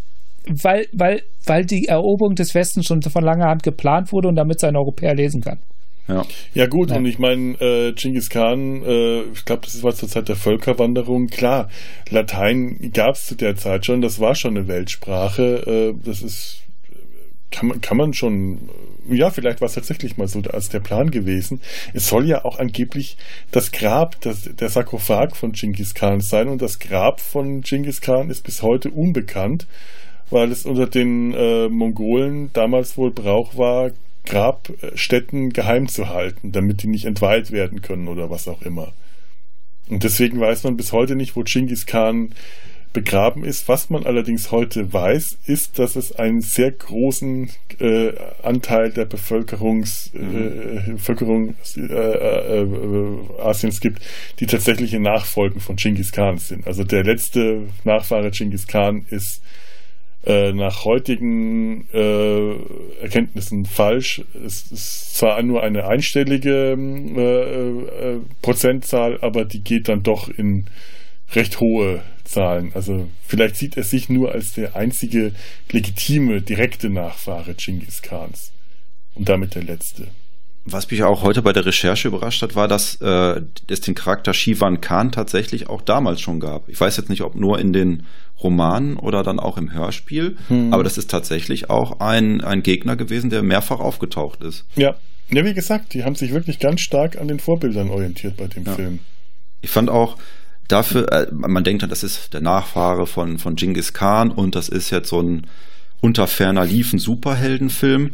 weil, weil, weil die Eroberung des Westens schon von langer Hand geplant wurde und damit es ein Europäer lesen kann.
Ja, ja gut, ja. und ich meine, äh, Genghis Khan, äh, ich glaube, das war zur Zeit der Völkerwanderung. Klar, Latein gab es zu der Zeit schon, das war schon eine Weltsprache. Äh, das ist, kann man, kann man schon, ja, vielleicht war es tatsächlich mal so als der Plan gewesen. Es soll ja auch angeblich das Grab, das, der Sarkophag von Genghis Khan sein und das Grab von Genghis Khan ist bis heute unbekannt weil es unter den äh, Mongolen damals wohl Brauch war, Grabstätten geheim zu halten, damit die nicht entweiht werden können oder was auch immer. Und deswegen weiß man bis heute nicht, wo Genghis Khan begraben ist. Was man allerdings heute weiß, ist, dass es einen sehr großen äh, Anteil der Bevölkerungs, äh, mhm. Bevölkerung äh, äh, äh, Asiens gibt, die tatsächliche Nachfolgen von Genghis Khan sind. Also der letzte Nachfahre Genghis Khan ist äh, nach heutigen äh, Erkenntnissen falsch. Es ist zwar nur eine einstellige äh, äh, Prozentzahl, aber die geht dann doch in recht hohe Zahlen. Also vielleicht sieht er sich nur als der einzige legitime, direkte Nachfahre Genghis Khans und damit der letzte.
Was mich auch heute bei der Recherche überrascht hat, war, dass äh, es den Charakter Shivan Khan tatsächlich auch damals schon gab. Ich weiß jetzt nicht, ob nur in den Romanen oder dann auch im Hörspiel, hm. aber das ist tatsächlich auch ein, ein Gegner gewesen, der mehrfach aufgetaucht ist.
Ja. Ja, wie gesagt, die haben sich wirklich ganz stark an den Vorbildern orientiert bei dem ja. Film.
Ich fand auch, dafür, äh, man denkt, das ist der Nachfahre von, von Genghis Khan und das ist jetzt so ein unter ferner Liefen Superheldenfilm.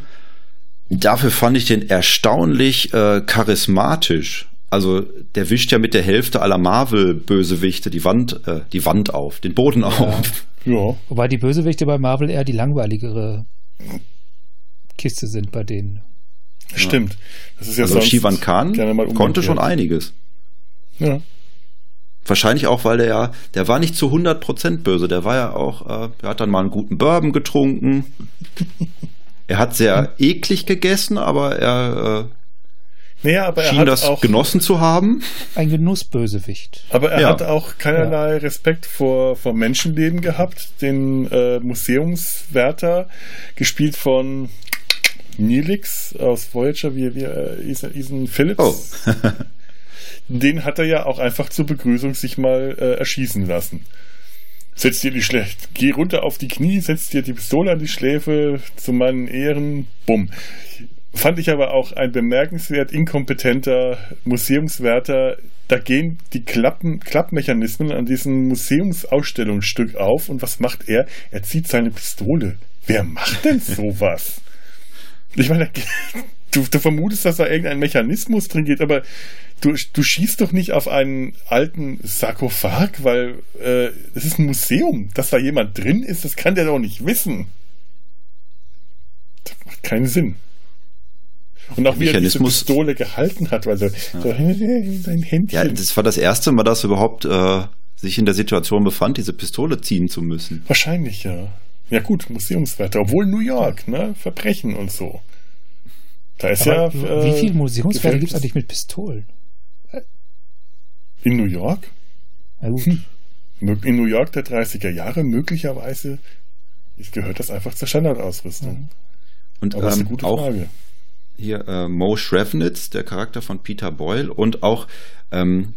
Dafür fand ich den erstaunlich äh, charismatisch. Also der wischt ja mit der Hälfte aller Marvel-Bösewichte die Wand, äh, die Wand auf, den Boden ja. auf.
Ja. Wobei die Bösewichte bei Marvel eher die langweiligere Kiste sind bei denen.
Stimmt.
Das ist ja also Shivan Khan konnte schon einiges. Ja. Wahrscheinlich auch, weil der ja, der war nicht zu 100% böse. Der war ja auch, äh, der hat dann mal einen guten Bourbon getrunken. Er hat sehr eklig gegessen, aber er.
Naja, aber er
schien
hat
das
auch,
genossen zu haben.
Ein Genussbösewicht.
aber er
Ja.
hat auch keinerlei Respekt vor, vor Menschenleben gehabt. Den äh, Museumswärter, gespielt von Nilix aus Voyager, wie, wie äh, Ethan- Ethan Phillips.
Oh.
Den hat er ja auch einfach zur Begrüßung sich mal äh, erschießen lassen. Setz dir die schlecht, geh runter auf die Knie, setz dir die Pistole an die Schläfe zu meinen Ehren, bumm. Fand ich aber auch ein bemerkenswert inkompetenter Museumswärter. Da gehen die Klappen, Klappmechanismen an diesem Museumsausstellungsstück auf und was macht er? Er zieht seine Pistole. Wer macht denn sowas? Ich meine, du, du vermutest, dass da irgendein Mechanismus drin geht, aber du, du schießt doch nicht auf einen alten Sarkophag, weil äh, es ist ein Museum. Dass da jemand drin ist, das kann der doch nicht wissen. Das macht keinen Sinn. Und auch wie er diese
Mechanismus-
Pistole gehalten hat, also so, sein Händchen.
Ja, das war das erste Mal, dass er überhaupt äh, sich in der Situation befand, diese Pistole ziehen zu müssen.
Wahrscheinlich, ja. Ja gut, Museumswärter. Obwohl New York, ne? Verbrechen und so. Da ist
Aber
ja...
wie
äh,
viele Museumswerte gibt es eigentlich mit Pistolen?
In New York?
Na gut.
Hm. In New York der 30er Jahre möglicherweise gehört das einfach zur Standardausrüstung.
Und
Aber das ist eine
ähm,
gute
auch
Frage.
hier äh, Mo Shrevnitz, der Charakter von Peter Boyle und auch ähm,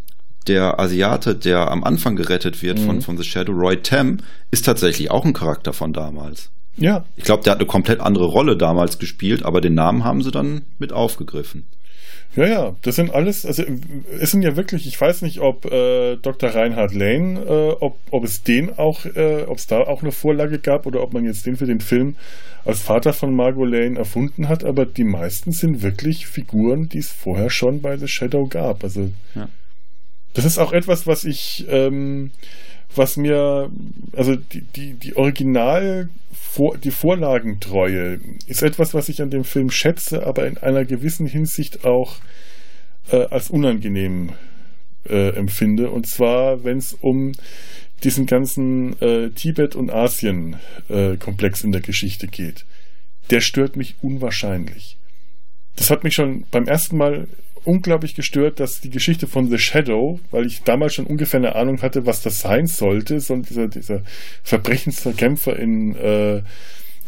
der Asiate, der am Anfang gerettet wird
Mhm.
von, von The Shadow, Roy Tam, ist tatsächlich auch ein Charakter von damals.
Ja,
Ich glaube, der hat eine komplett andere Rolle damals gespielt, aber den Namen haben sie dann mit aufgegriffen.
ja, ja. Das sind alles, also es sind ja wirklich, ich weiß nicht, ob äh, Dr. Reinhard Lane, äh, ob, ob es den auch, äh, ob es da auch eine Vorlage gab oder ob man jetzt den für den Film als Vater von Margot Lane erfunden hat, aber die meisten sind wirklich Figuren, die es vorher schon bei The Shadow gab. Also
Ja.
das ist auch etwas, was ich, ähm, was mir, also die, die, die Original, vor, die Vorlagentreue ist etwas, was ich an dem Film schätze, aber in einer gewissen Hinsicht auch äh, als unangenehm äh, empfinde. Und zwar, wenn es um diesen ganzen äh, Tibet- und Asien-Komplex in der Geschichte geht. Der stört mich unwahrscheinlich. Das hat mich schon beim ersten Mal unglaublich gestört, dass die Geschichte von The Shadow, weil ich damals schon ungefähr eine Ahnung hatte, was das sein sollte, so dieser, dieser Verbrechensverkämpfer in äh,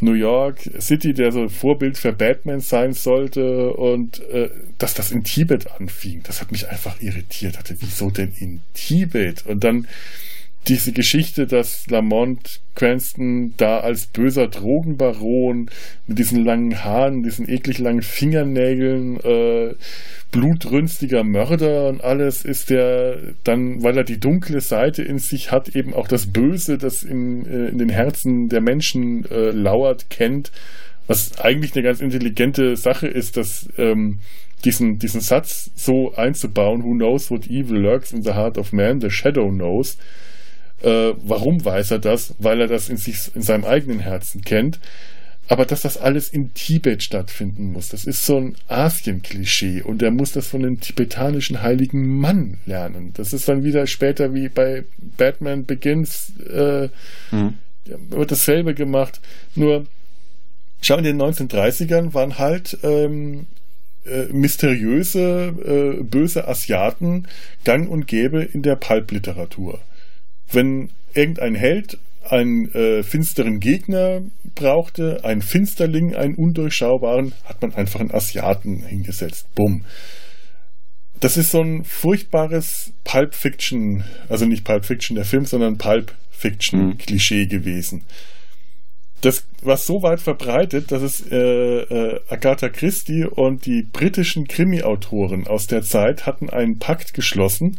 New York City, der so Vorbild für Batman sein sollte und äh, dass das in Tibet anfing, das hat mich einfach irritiert. Hatte, wieso denn in Tibet? Und dann diese Geschichte, dass Lamont Cranston da als böser Drogenbaron mit diesen langen Haaren, diesen eklig langen Fingernägeln, äh, blutrünstiger Mörder und alles ist der dann, weil er die dunkle Seite in sich hat, eben auch das Böse, das in, äh, in den Herzen der Menschen äh, lauert, kennt, was eigentlich eine ganz intelligente Sache ist, dass ähm, diesen, diesen Satz so einzubauen, who knows what evil lurks in the heart of man, the shadow knows, äh, warum weiß er das? Weil er das in, sich, in seinem eigenen Herzen kennt. Aber dass das alles in Tibet stattfinden muss, das ist so ein Asien-Klischee und er muss das von dem tibetanischen heiligen Mann lernen. Das ist dann wieder später wie bei Batman Begins äh,
Mhm.
wird dasselbe gemacht. Nur, schau, in den 1930ern waren halt ähm, äh, mysteriöse, äh, böse Asiaten gang und gäbe in der Pulp-Literatur. Wenn irgendein Held einen äh, finsteren Gegner brauchte, einen Finsterling, einen undurchschaubaren, hat man einfach einen Asiaten hingesetzt. Bumm. Das ist so ein furchtbares Pulp Fiction, also nicht Pulp Fiction der Film, sondern Pulp Fiction
Mhm.
Klischee gewesen. Das war so weit verbreitet, dass es äh, äh, Agatha Christie und die britischen Krimi-Autoren aus der Zeit hatten einen Pakt geschlossen,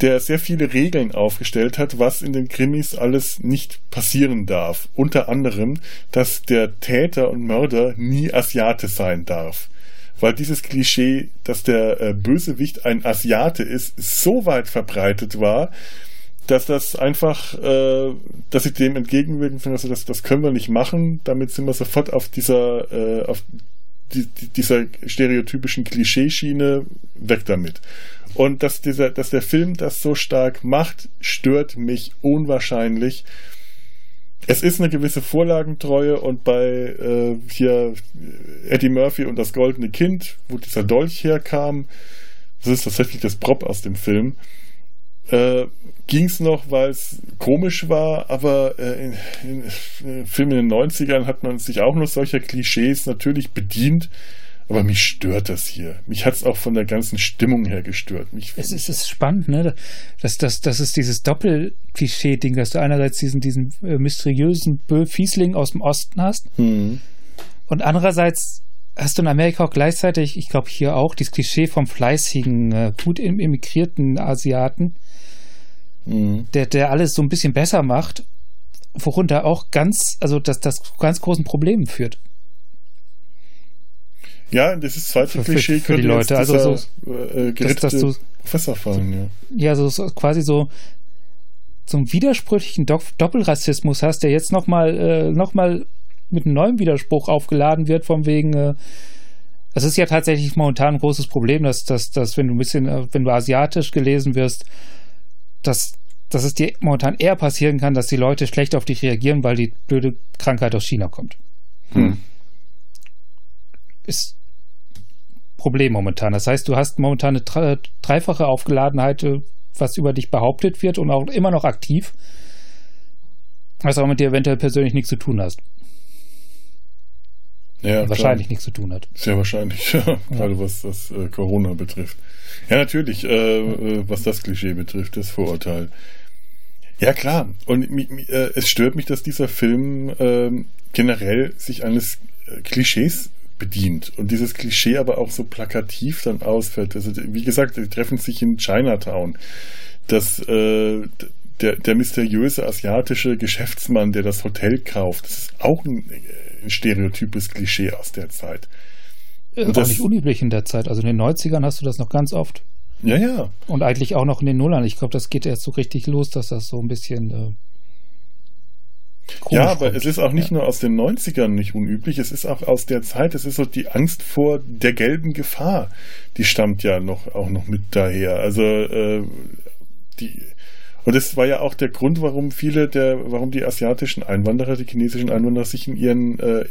der sehr viele Regeln aufgestellt hat, was in den Krimis alles nicht passieren darf. Unter anderem, dass der Täter und Mörder nie Asiate sein darf. Weil dieses Klischee, dass der äh, Bösewicht ein Asiate ist, so weit verbreitet war, dass das einfach, äh, dass sie dem entgegenwirken, finden, also das, das können wir nicht machen. Damit sind wir sofort auf dieser, äh, auf die, die, dieser stereotypischen Klischeeschiene weg damit. Und dass dieser, dass der Film das so stark macht, stört mich unwahrscheinlich. es ist eine gewisse Vorlagentreue und bei äh, hier Eddie Murphy und das goldene Kind, wo dieser Dolch herkam, das ist tatsächlich das Prop aus dem Film, äh, ging es noch, weil es komisch war, aber äh, in, in, in Filmen in den 90ern hat man sich auch noch solcher Klischees natürlich bedient. Aber mich stört das hier. Mich hat es auch von der ganzen Stimmung her gestört. Mich,
es, ist, es ist spannend, ne? Das, das, das ist dieses Doppel-Klischee-Ding, dass du einerseits diesen, diesen äh, mysteriösen Fiesling aus dem Osten hast
hm.
und andererseits hast du in Amerika auch gleichzeitig, ich glaube hier auch, dieses Klischee vom fleißigen, äh, gut immigrierten Asiaten,
Mhm.
der, der alles so ein bisschen besser macht, worunter auch ganz, also das, das ganz großen Problemen führt.
Ja, das ist zweite
Für- für-
Klischee
für die Leute, also so-
äh,
dass- dass
gerittete
du-
Professor fallen, ja.
Ja, so, so quasi so so einen widersprüchlichen Do Doppelrassismus hast, der jetzt nochmal äh, noch mal mit einem neuen Widerspruch aufgeladen wird, von wegen, äh, es ist ja tatsächlich momentan ein großes Problem, dass, dass, dass wenn du ein bisschen, äh, wenn du asiatisch gelesen wirst, dass, dass es dir momentan eher passieren kann, dass die Leute schlecht auf dich reagieren, weil die blöde Krankheit aus China kommt.
Hm.
Ist Problem momentan. Das heißt, du hast momentan eine dre- dreifache Aufgeladenheit, äh, was über dich behauptet wird und auch immer noch aktiv, was auch mit dir eventuell persönlich nichts zu tun hast.
Ja,
wahrscheinlich
klar.
nichts zu tun hat.
Sehr wahrscheinlich, ja. gerade was das äh, Corona betrifft. Ja, natürlich, äh, äh, was das Klischee betrifft, das Vorurteil. Ja, klar. Und mi, mi, äh, es stört mich, dass dieser Film ähm, generell sich eines äh, Klischees bedient und dieses Klischee aber auch so plakativ dann ausfällt. Also, wie gesagt, die treffen sich in Chinatown. Das, äh, der, der mysteriöse asiatische Geschäftsmann, der das Hotel kauft, das ist auch ein stereotypes Klischee aus der Zeit. Und
auch
das-
nicht unüblich in der Zeit. Also in den 90ern hast du das noch ganz oft.
Ja, ja.
Und eigentlich auch noch in den Nullern. Ich glaube, das geht erst so richtig los, dass das so ein bisschen. Äh,
Ja, aber
kommt.
es ist auch nicht
Ja.
nur aus den 90ern nicht unüblich, es ist auch aus der Zeit, es ist so die Angst vor der gelben Gefahr, die stammt ja noch auch noch mit daher. Also äh, die und das war ja auch der Grund, warum viele der, warum die asiatischen Einwanderer, die chinesischen Einwanderer sich in ihren, äh,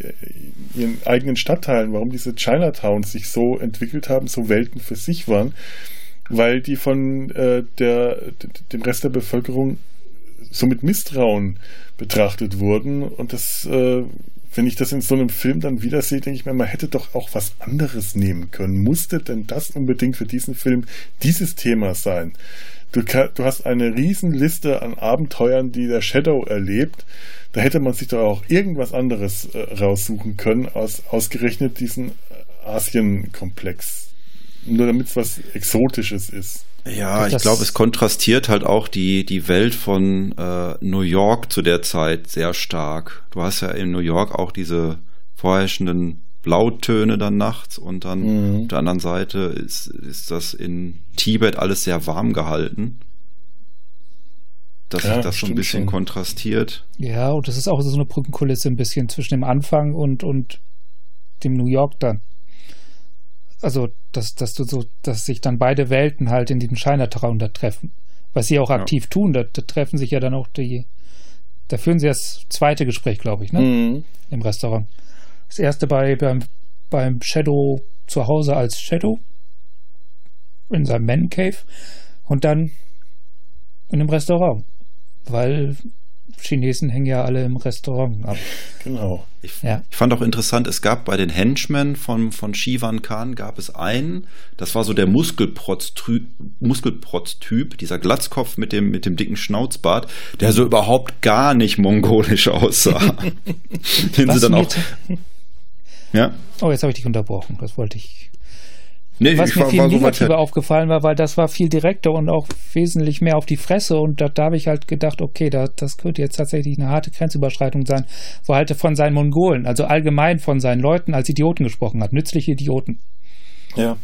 ihren eigenen Stadtteilen, warum diese Chinatowns sich so entwickelt haben, so Welten für sich waren, weil die von äh, der, dem Rest der Bevölkerung so mit Misstrauen betrachtet wurden. Und das, äh, wenn ich das in so einem Film dann wieder sehe, denke ich mir, man hätte doch auch was anderes nehmen können. Musste denn das unbedingt für diesen Film dieses Thema sein? Du, du hast eine Riesenliste an Abenteuern, die der Shadow erlebt. Da hätte man sich doch auch irgendwas anderes äh, raussuchen können, aus, ausgerechnet diesen Asien-Komplex. Nur damit es was Exotisches ist.
Ja, ich glaube, es kontrastiert halt auch die, die Welt von äh, New York zu der Zeit sehr stark. Du hast ja in New York auch diese vorherrschenden Blautöne dann nachts und dann
Mhm.
auf der anderen Seite ist, ist das in Tibet alles sehr warm gehalten. Dass
Ja,
sich das so ein bisschen
schon.
kontrastiert.
Ja, und das ist auch so eine Brückenkulisse ein bisschen zwischen dem Anfang und, und dem New York dann. Also, dass, dass du so, dass sich dann beide Welten halt in diesem Chinatown da treffen. Was sie auch
Ja.
aktiv tun, da, da treffen sich ja dann auch die, da führen sie das zweite Gespräch, glaube ich, ne?
Mhm.
Im Restaurant. Das erste bei, beim, beim Shadow zu Hause als Shadow in seinem Man Cave und dann in einem Restaurant. Weil Chinesen hängen ja alle im Restaurant ab.
Genau.
Ich,
Ja.
ich fand auch interessant, es gab bei den Henchmen von, von Shivan Khan gab es einen, das war so der Muskelprotz-Typ, Muskelprotz-Typ, dieser Glatzkopf mit dem, mit dem dicken Schnauzbart, der so überhaupt gar nicht mongolisch aussah. Den
Was
sie dann auch,
mir-
ja.
Oh, jetzt habe ich dich unterbrochen. Das wollte ich.
Nee,
Was
ich
mir
war,
viel
war so
negativer aufgefallen war, weil das war viel direkter und auch wesentlich mehr auf die Fresse. Und da, da habe ich halt gedacht, okay, da, das könnte jetzt tatsächlich eine harte Grenzüberschreitung sein, wo er halt von seinen Mongolen, also allgemein von seinen Leuten als Idioten gesprochen hat. Nützliche Idioten.
Ja.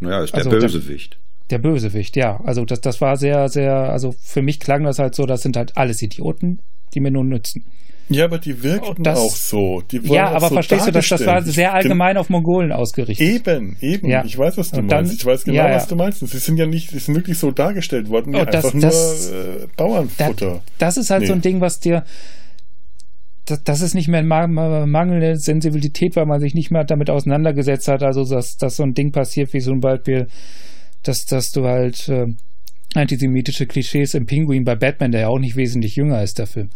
Naja, ist der
Also der-
Bösewicht.
Der Bösewicht, ja. Also das, das war sehr, sehr, also für mich klang das halt so, das sind halt alles Idioten. die mir nur nützen.
Ja, aber die wirkten
Das-
auch so.
Ja,
auch
aber
so
verstehst du, das, das war sehr allgemein auf Mongolen ausgerichtet.
Eben, eben.
Ja.
Ich weiß, was du
dann-
meinst. Ich weiß genau,
ja, ja.
was du meinst. Sie sind ja nicht, sie sind wirklich so dargestellt worden,
Oh, das-
einfach
das-
nur äh, Bauernfutter.
das ist halt so ein
Nee.
Ding, was dir. Das, das ist nicht mehr ma- ma- mangelnde Sensibilität, weil man sich nicht mehr damit auseinandergesetzt hat. Also, dass, dass so ein Ding passiert, wie zum Beispiel, dass, dass du halt äh, antisemitische Klischees im Pinguin bei Batman, der ja auch nicht wesentlich jünger ist, der Film,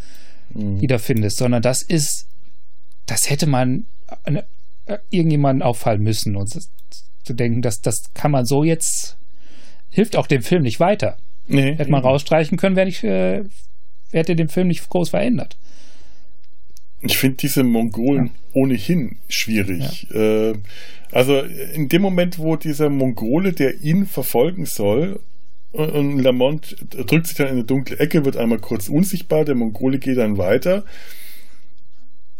Mhm.
wiederfindest, sondern das ist, das hätte man äh, äh, irgendjemanden auffallen müssen und zu denken, dass das kann man so jetzt, hilft auch dem Film nicht weiter.
Nee,
Hätte man
eben.
rausstreichen können, wäre nicht, äh, hätte den Film nicht groß verändert.
Ich finde diese Mongolen ohnehin schwierig. Äh, also in dem Moment, wo dieser Mongole, der ihn verfolgen soll, und- Lamont drückt sich dann in eine dunkle Ecke, wird einmal kurz unsichtbar, der Mongole geht dann weiter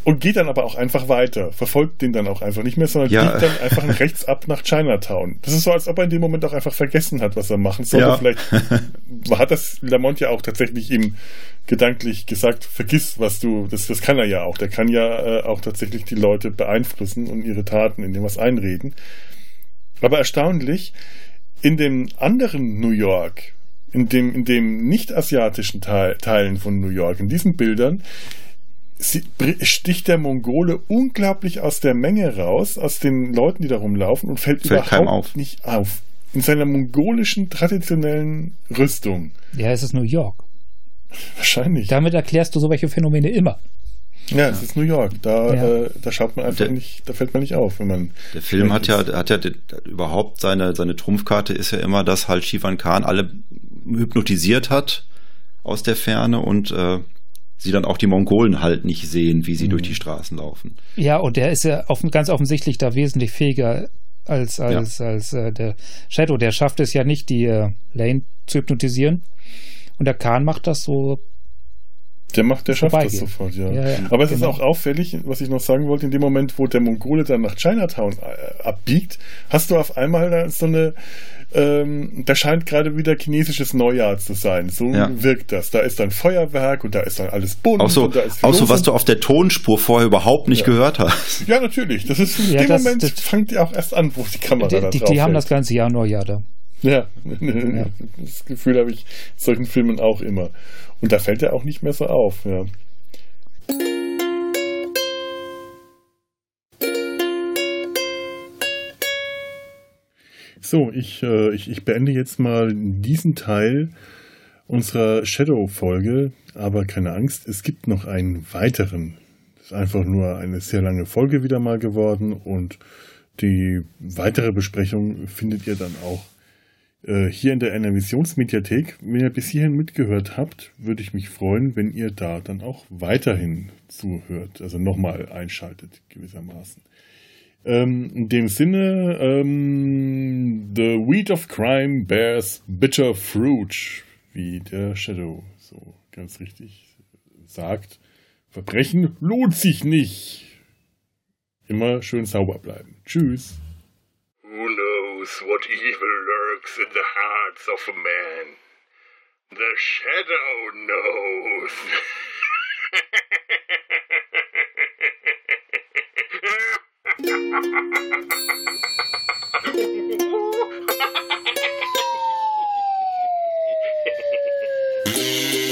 und geht dann aber auch einfach weiter, verfolgt den dann auch einfach nicht mehr, sondern
Ja.
biegt dann einfach rechts ab nach Chinatown. Das ist so, als ob er in dem Moment auch einfach vergessen hat, was er machen soll.
Ja.
Vielleicht hat das Lamont ja auch tatsächlich ihm gedanklich gesagt, vergiss, was du, das, das kann er ja auch. Der kann ja äh, auch tatsächlich die Leute beeinflussen und ihre Taten in dem was einreden. Aber erstaunlich, in dem anderen New York, in dem, in dem nicht-asiatischen Teil, Teilen von New York, in diesen Bildern, sie, sticht der Mongole unglaublich aus der Menge raus, aus den Leuten, die da rumlaufen und fällt,
Fällt
überhaupt
auf.
nicht auf. In seiner mongolischen traditionellen Rüstung.
Ja, es ist New York.
Wahrscheinlich.
Damit erklärst du solche Phänomene immer.
Ja, es ist New York. Da,
Ja.
äh, da schaut man einfach
Der-
nicht, da fällt man nicht auf, wenn man.
Der Film hat ja, hat ja die- überhaupt seine, seine Trumpfkarte ist ja immer, dass halt Shivan Khan alle hypnotisiert hat aus der Ferne und äh, sie dann auch die Mongolen halt nicht sehen, wie sie
Mhm.
durch die Straßen laufen.
Ja, und der ist ja offen, ganz offensichtlich da wesentlich fähiger als, als, als äh, der Shadow. Der schafft es ja nicht, die äh, Lane zu hypnotisieren. Und der Khan macht das so.
Der macht, der schafft das sofort, ja.
Ja, ja,
Aber es ist
genau.
auch auffällig, was ich noch sagen wollte, in dem Moment, wo der Mongole dann nach Chinatown äh, abbiegt, hast du auf einmal da so eine, ähm, da scheint gerade wieder chinesisches Neujahr zu sein. So
Ja.
wirkt das. Da ist dann Feuerwerk und da ist dann alles bunt
Auch so,
und da ist
auch so was du auf der Tonspur vorher überhaupt nicht
Ja.
gehört hast.
Ja, natürlich. Das ist in
Ja,
dem
das-
Moment
das-
fängt ja auch erst an, wo die Kamera
Die,
da
die,
drauf
die haben
hält.
das ganze Jahr Neujahr da.
Ja, das Gefühl habe ich in solchen Filmen auch immer. Und da fällt er auch nicht mehr so auf, ja. So, ich, äh, ich, ich beende jetzt mal diesen Teil unserer Shadow-Folge, aber keine Angst, es gibt noch einen weiteren. Das ist einfach nur eine sehr lange Folge wieder mal geworden und die weitere Besprechung findet ihr dann auch hier in der NRVisionsmediathek. Wenn ihr bis hierhin mitgehört habt, würde ich mich freuen, wenn ihr da dann auch weiterhin zuhört, also nochmal einschaltet gewissermaßen. Ähm, in dem Sinne, ähm, The Weed of Crime bears bitter fruit, wie der Shadow so ganz richtig sagt. Verbrechen lohnt sich nicht. Immer schön sauber bleiben. Tschüss.
Who knows what evil lurks in the hearts of a man? The shadow knows.